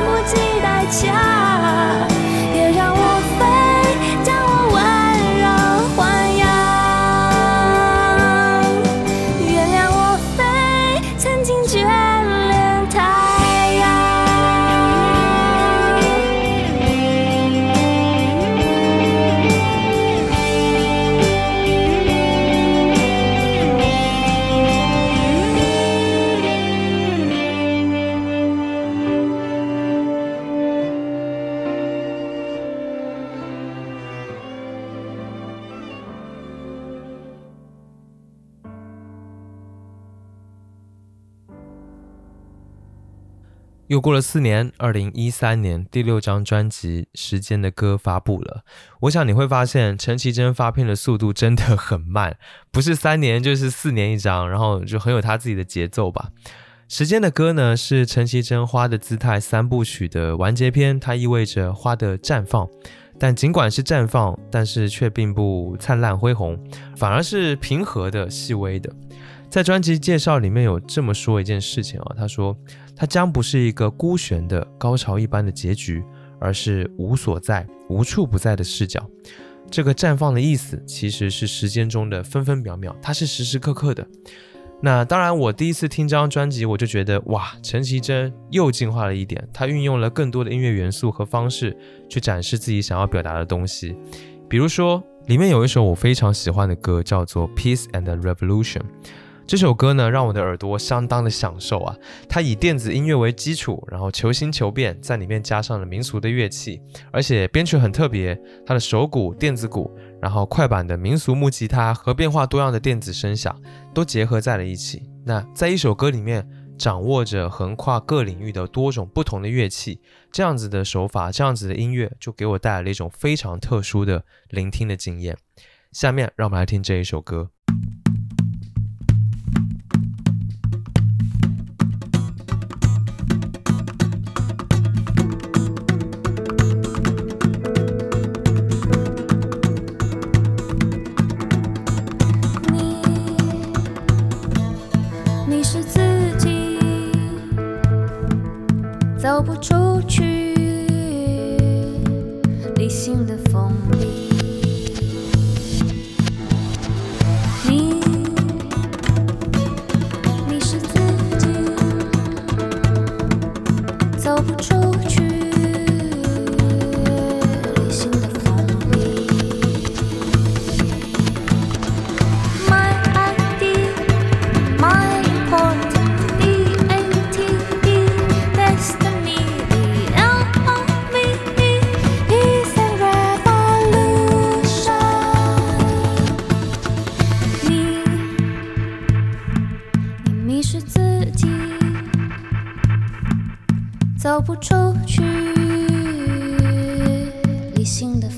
S2: 不计代价，
S1: 过了四年，二零一三年第六张专辑《时间的歌》发布了。我想你会发现，陈绮贞发片的速度真的很慢，不是三年就是四年一张，然后就很有他自己的节奏吧。《时间的歌》呢是陈绮贞《花的姿态》三部曲的完结篇，它意味着花的绽放。但尽管是绽放，但是却并不灿烂恢宏，反而是平和的、细微的。在专辑介绍里面有这么说一件事情啊，他说。它将不是一个孤悬的高潮一般的结局，而是无所在、无处不在的视角。这个绽放的意思其实是时间中的分分秒秒，它是时时刻刻的。那当然，我第一次听这张专辑，我就觉得哇，陈绮贞又进化了一点，她运用了更多的音乐元素和方式去展示自己想要表达的东西。比如说，里面有一首我非常喜欢的歌，叫做《Peace and Revolution》。这首歌呢，让我的耳朵相当的享受啊！它以电子音乐为基础，然后求新求变，在里面加上了民俗的乐器，而且编曲很特别，它的手鼓、电子鼓，然后快板的民俗木吉他和变化多样的电子声响都结合在了一起。那在一首歌里面掌握着横跨各领域的多种不同的乐器，这样子的手法，这样子的音乐，就给我带来了一种非常特殊的聆听的经验。下面让我们来听这一首歌。走不出走不出去。
S2: 理性的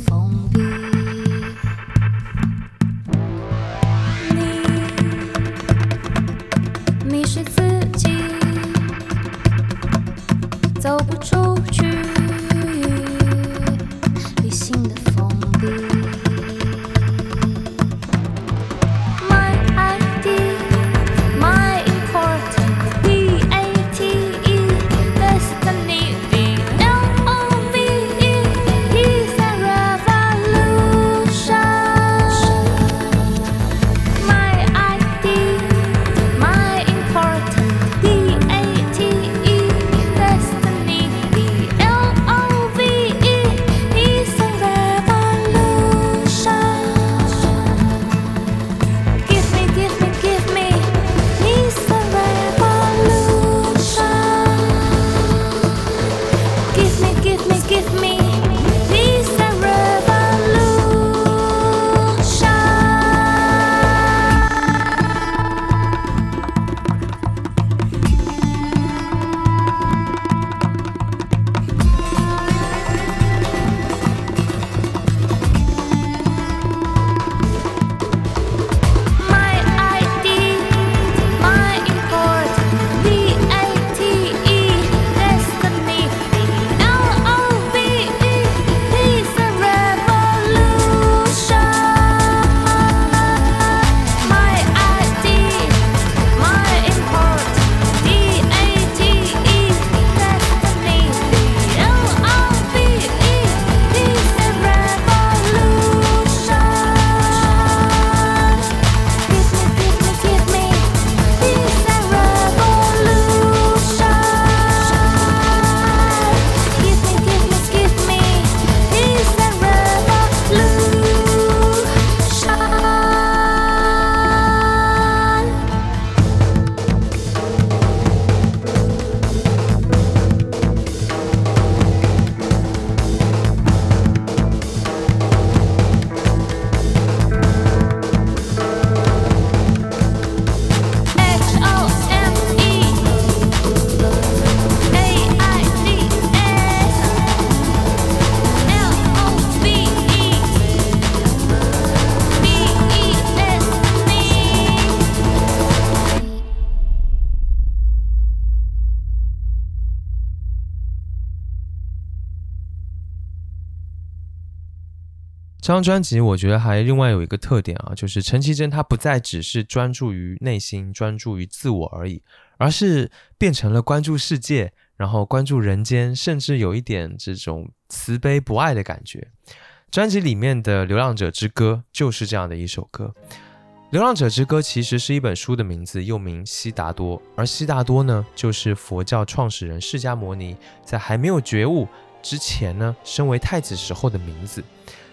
S2: 这张专辑我觉得还另外有一个特点啊，就是陈绮贞她不再只是专注于内心、专注于自我而已，而是变成了关注世界，然后关注人间，甚至有一点这种慈悲不爱的感觉。专辑里面的《流浪者之歌》就是这样的一首歌。《流浪者之歌》其实是一本书的名字，又名《悉达多》，而悉达多呢，就是佛教创始人释迦牟尼在还没有觉悟之前呢，身为太子时候的名字。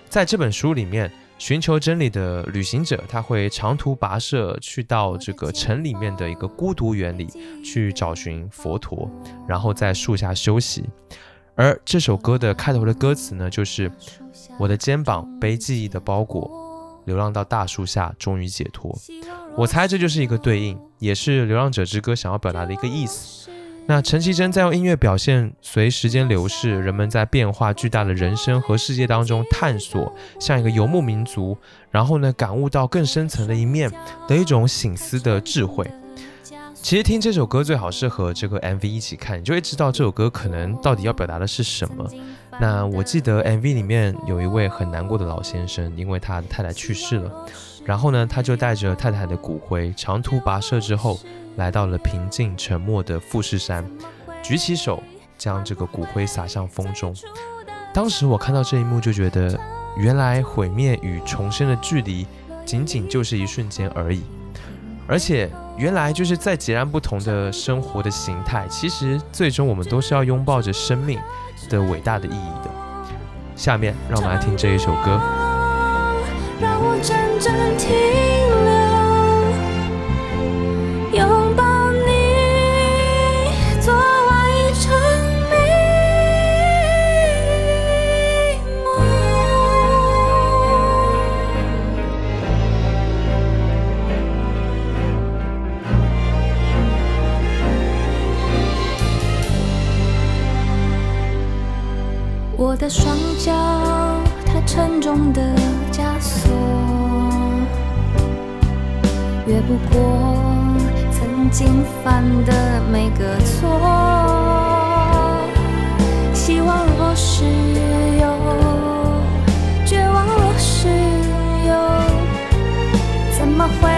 S2: 在这本书里面，寻求真理的旅行者，他会长途跋涉去到这个城里面的一个孤独园里去找寻佛陀，然后在树下休息。而这首歌的开头的歌词呢，就是我的肩膀背记忆的包裹，流浪到大树下，终于解脱。我猜这就是一个对应，也是《流浪者之歌》想要表达的一个意思。那陈绮贞在用音乐表现，随时间流逝，人们在变化巨大的人生和世界当中探索，像一个游牧民族，然后呢，感悟到更深层的一面的一种醒思的智慧。其实听这首歌最好是和这个 MV 一起看，你就会知道这首歌可能到底要表达的是什么。那我记得 MV 里面有一位很难过的老先生，因为他的太太去世了，然后呢，他就带着太太的骨灰长途跋涉之后。来到了平静沉默的富士山，举起手将这个骨灰撒向风中。当时我看到这一幕，就觉得原来毁灭与重生的距离仅仅就是一瞬间而已，而且原来就是在截然不同的生活的形态，其实最终我们都是要拥抱着生命的伟大的意义的。下面让我们来听这一首歌。让我真正停的双脚太沉重的枷锁，越不过曾经犯的每个错。希望若是有，绝望若是有，怎么会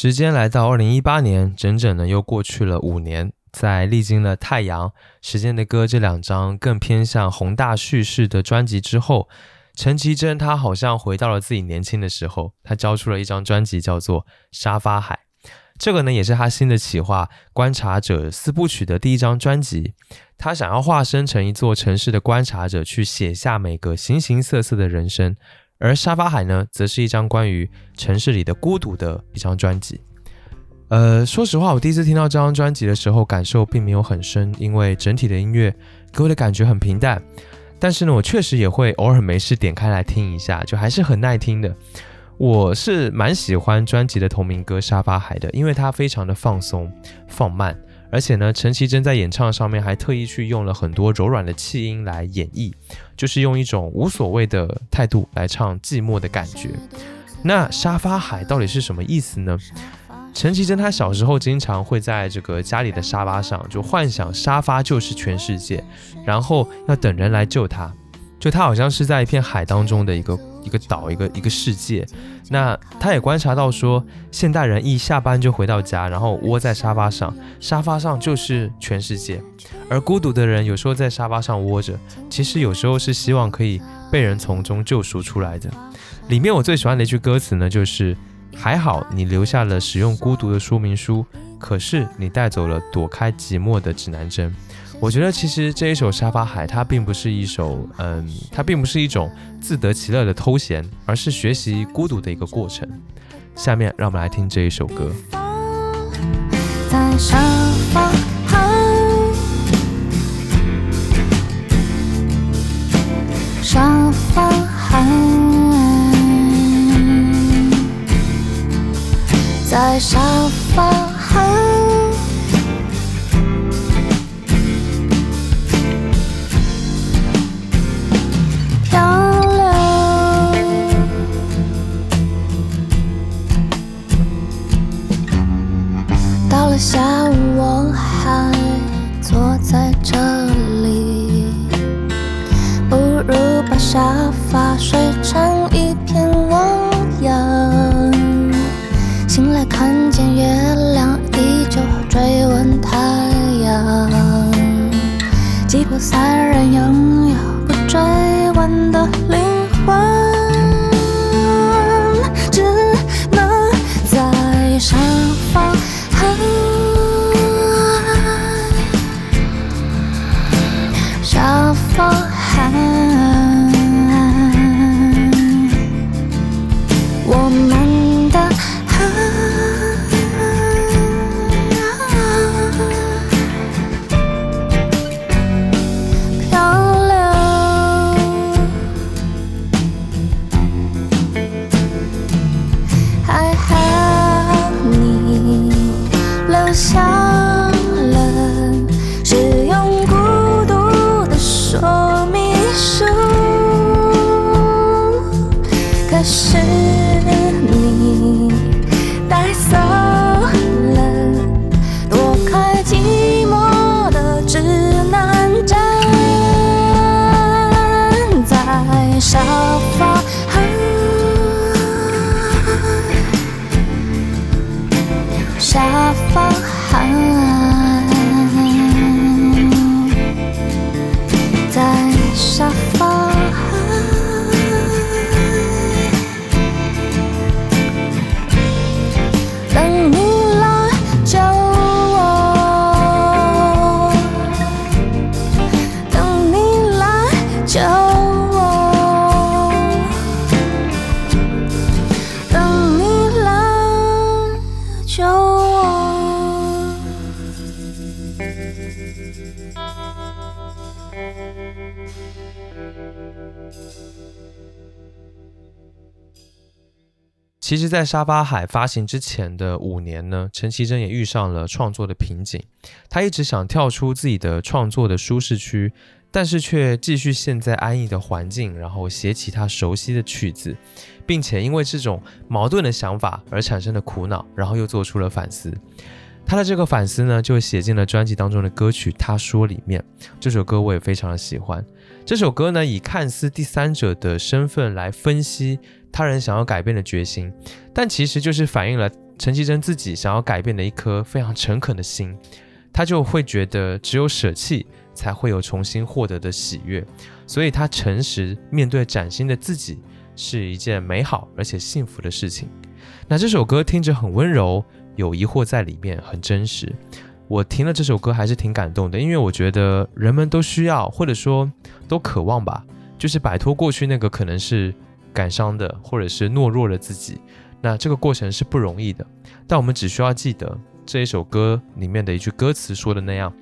S1: 时间来到二零一八年，整整呢又过去了五年。在历经了《太阳》《时间的歌》这两张更偏向宏大叙事的专辑之后，陈绮贞她好像回到了自己年轻的时候。她交出了一张专辑，叫做《沙发海》。这个呢，也是她新的企划《观察者四部曲》的第一张专辑。她想要化身成一座城市的观察者，去写下每个形形色色的人生。而沙发海呢，则是一张关于城市里的孤独的一张专辑。呃，说实话，我第一次听到这张专辑的时候，感受并没有很深，因为整体的音乐给我的感觉很平淡。但是呢，我确实也会偶尔没事点开来听一下，就还是很耐听的。我是蛮喜欢专辑的同名歌《沙发海》的，因为它非常的放松、放慢。而且呢，陈绮贞在演唱上面还特意去用了很多柔软的气音来演绎，就是用一种无所谓的态度来唱寂寞的感觉。那沙发海到底是什么意思呢？陈绮贞她小时候经常会在这个家里的沙发上就幻想沙发就是全世界，然后要等人来救她，就她好像是在一片海当中的一个。一个岛，一个一个世界。那他也观察到说，现代人一下班就回到家，然后窝在沙发上，沙发上就是全世界。而孤独的人有时候在沙发上窝着，其实有时候是希望可以被人从中救赎出来的。里面我最喜欢的一句歌词呢，就是还好你留下了使用孤独的说明书，可是你带走了躲开寂寞的指南针。我觉得其实这一首《沙发海》它并不是一首，嗯，它并不是一种自得其乐的偷闲，而是学习孤独的一个过程。下面让我们来听这一首歌。
S2: 在沙发海，沙发海，在沙发海。这里，不如把沙发睡成一片汪洋。醒来看见月亮依旧追问太阳，吉普赛人拥有不追问的
S1: 其实，在沙发海发行之前的五年呢，陈绮贞也遇上了创作的瓶颈。她一直想跳出自己的创作的舒适区，但是却继续陷在安逸的环境，然后写起她熟悉的曲子，并且因为这种矛盾的想法而产生的苦恼，然后又做出了反思。她的这个反思呢，就写进了专辑当中的歌曲《他说》里面。这首歌我也非常的喜欢。这首歌呢，以看似第三者的身份来分析他人想要改变的决心，但其实就是反映了陈绮贞自己想要改变的一颗非常诚恳的心。他就会觉得只有舍弃才会有重新获得的喜悦，所以他诚实面对崭新的自己是一件美好而且幸福的事情。那这首歌听着很温柔，有疑惑在里面，很真实。我听了这首歌还是挺感动的，因为我觉得人们都需要，或者说都渴望吧，就是摆脱过去那个可能是感伤的，或者是懦弱的自己。那这个过程是不容易的，但我们只需要记得这一首歌里面的一句歌词说的那样：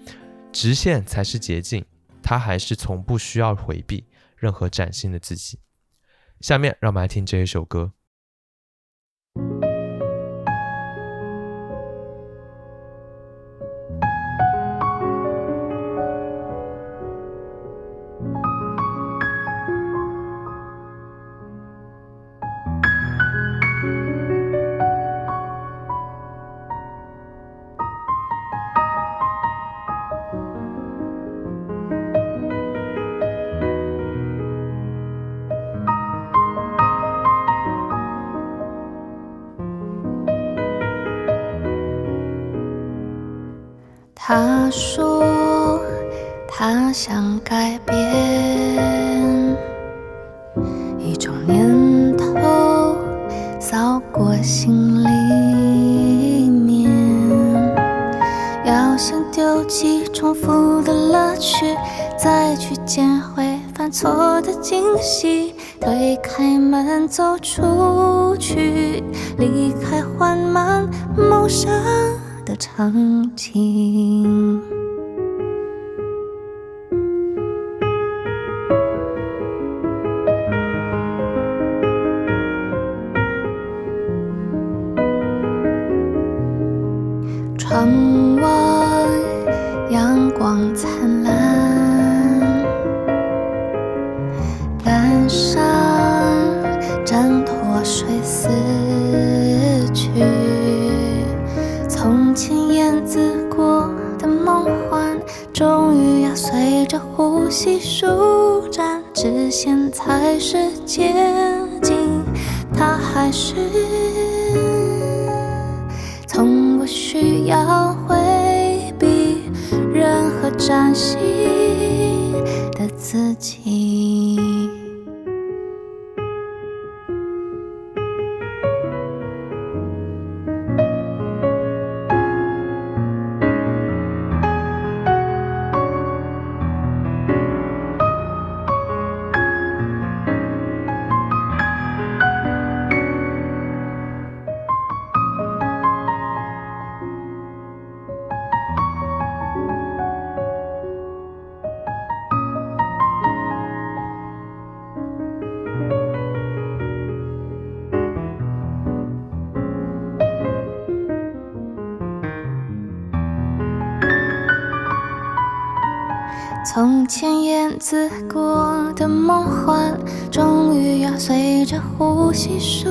S1: 直线才是捷径。它还是从不需要回避任何崭新的自己。下面让我们来听这一首歌。
S2: 说他想改变，一种念头扫过心里面，要先丢弃重复的乐趣，再去捡回犯错的惊喜，推开门走出去，离开缓慢谋生。的场景，窗外阳光灿烂，感伤挣脱睡死去。从前燕子过的梦幻，终于要随着呼吸舒展，直线才是捷径。它还是崭新的自己。自过的梦幻，终于要随着呼吸舒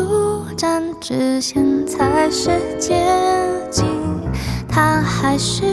S2: 展，直线才是捷径。它还是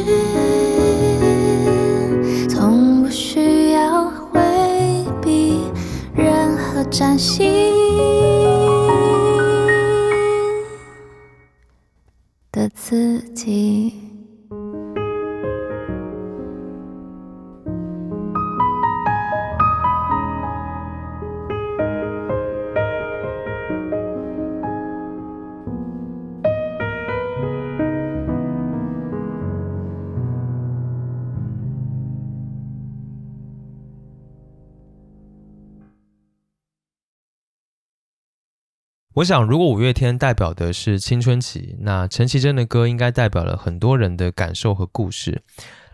S1: 我想，如果五月天代表的是青春期，那陈绮贞的歌应该代表了很多人的感受和故事。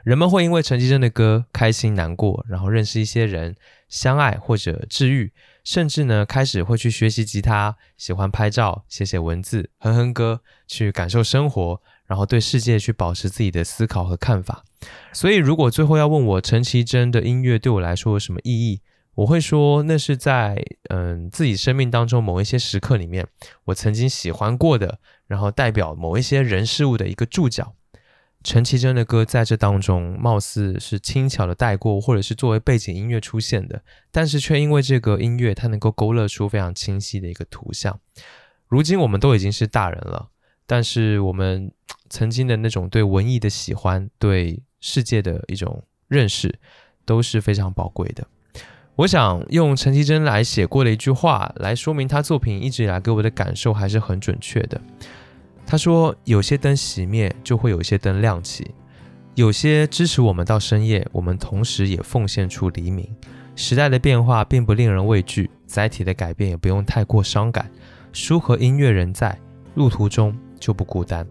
S1: 人们会因为陈绮贞的歌开心、难过，然后认识一些人，相爱或者治愈，甚至呢开始会去学习吉他，喜欢拍照、写写文字、哼哼歌，去感受生活，然后对世界去保持自己的思考和看法。所以，如果最后要问我陈绮贞的音乐对我来说有什么意义？我会说，那是在嗯自己生命当中某一些时刻里面，我曾经喜欢过的，然后代表某一些人事物的一个注脚。陈绮贞的歌在这当中貌似是轻巧的带过，或者是作为背景音乐出现的，但是却因为这个音乐，它能够勾勒出非常清晰的一个图像。如今我们都已经是大人了，但是我们曾经的那种对文艺的喜欢，对世界的一种认识，都是非常宝贵的。我想用陈绮贞来写过的一句话来说明她作品一直以来给我的感受还是很准确的。他说：“有些灯熄灭，就会有些灯亮起；有些支持我们到深夜，我们同时也奉献出黎明。时代的变化并不令人畏惧，载体的改变也不用太过伤感。书和音乐仍在，路途中就不孤单。”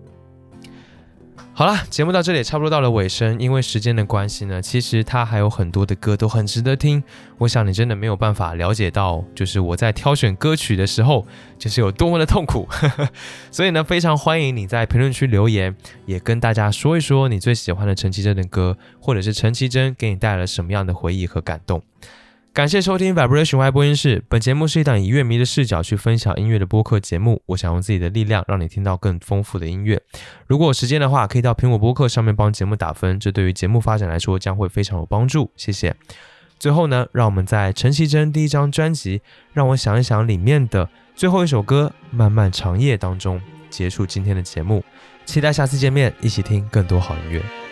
S1: 好了，节目到这里也差不多到了尾声。因为时间的关系呢，其实他还有很多的歌都很值得听。我想你真的没有办法了解到，就是我在挑选歌曲的时候，就是有多么的痛苦。所以呢，非常欢迎你在评论区留言，也跟大家说一说你最喜欢的陈绮贞的歌，或者是陈绮贞给你带来了什么样的回忆和感动。感谢收听 Vibration Y 播音室。本节目是一档以乐迷的视角去分享音乐的播客节目。我想用自己的力量让你听到更丰富的音乐。如果有时间的话，可以到苹果播客上面帮节目打分，这对于节目发展来说将会非常有帮助。谢谢。最后呢，让我们在陈绮贞第一张专辑《让我想一想》里面的最后一首歌《漫漫长夜》当中结束今天的节目。期待下次见面，一起听更多好音乐。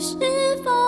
S2: 是否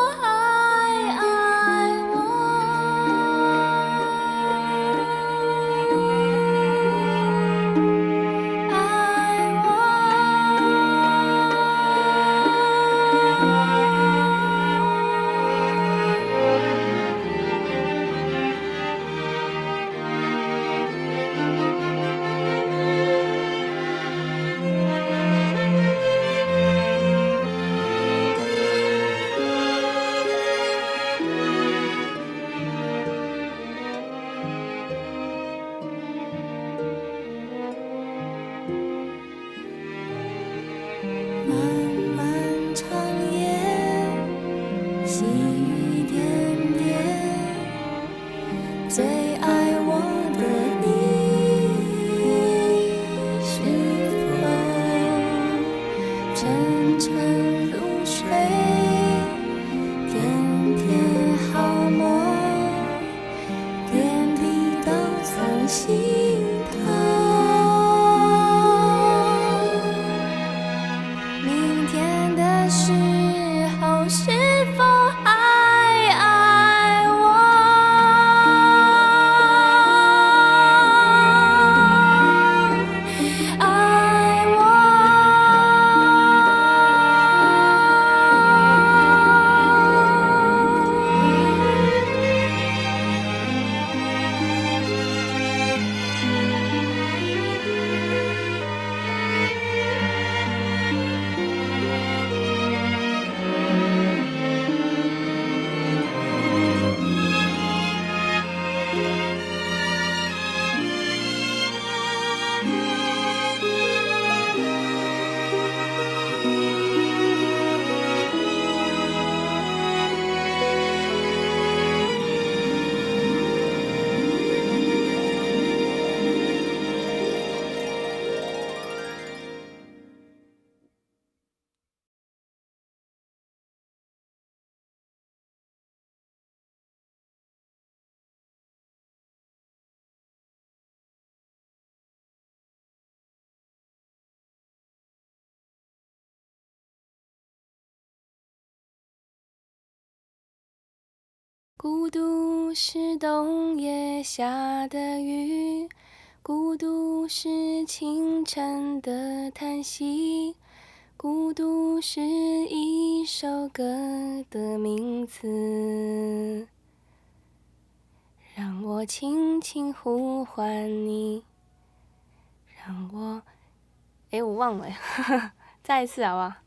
S2: 孤独是冬夜下的雨，孤独是清晨的叹息，孤独是一首歌的名字。让我轻轻呼唤你，让我……哎，我忘了，再一次好不好？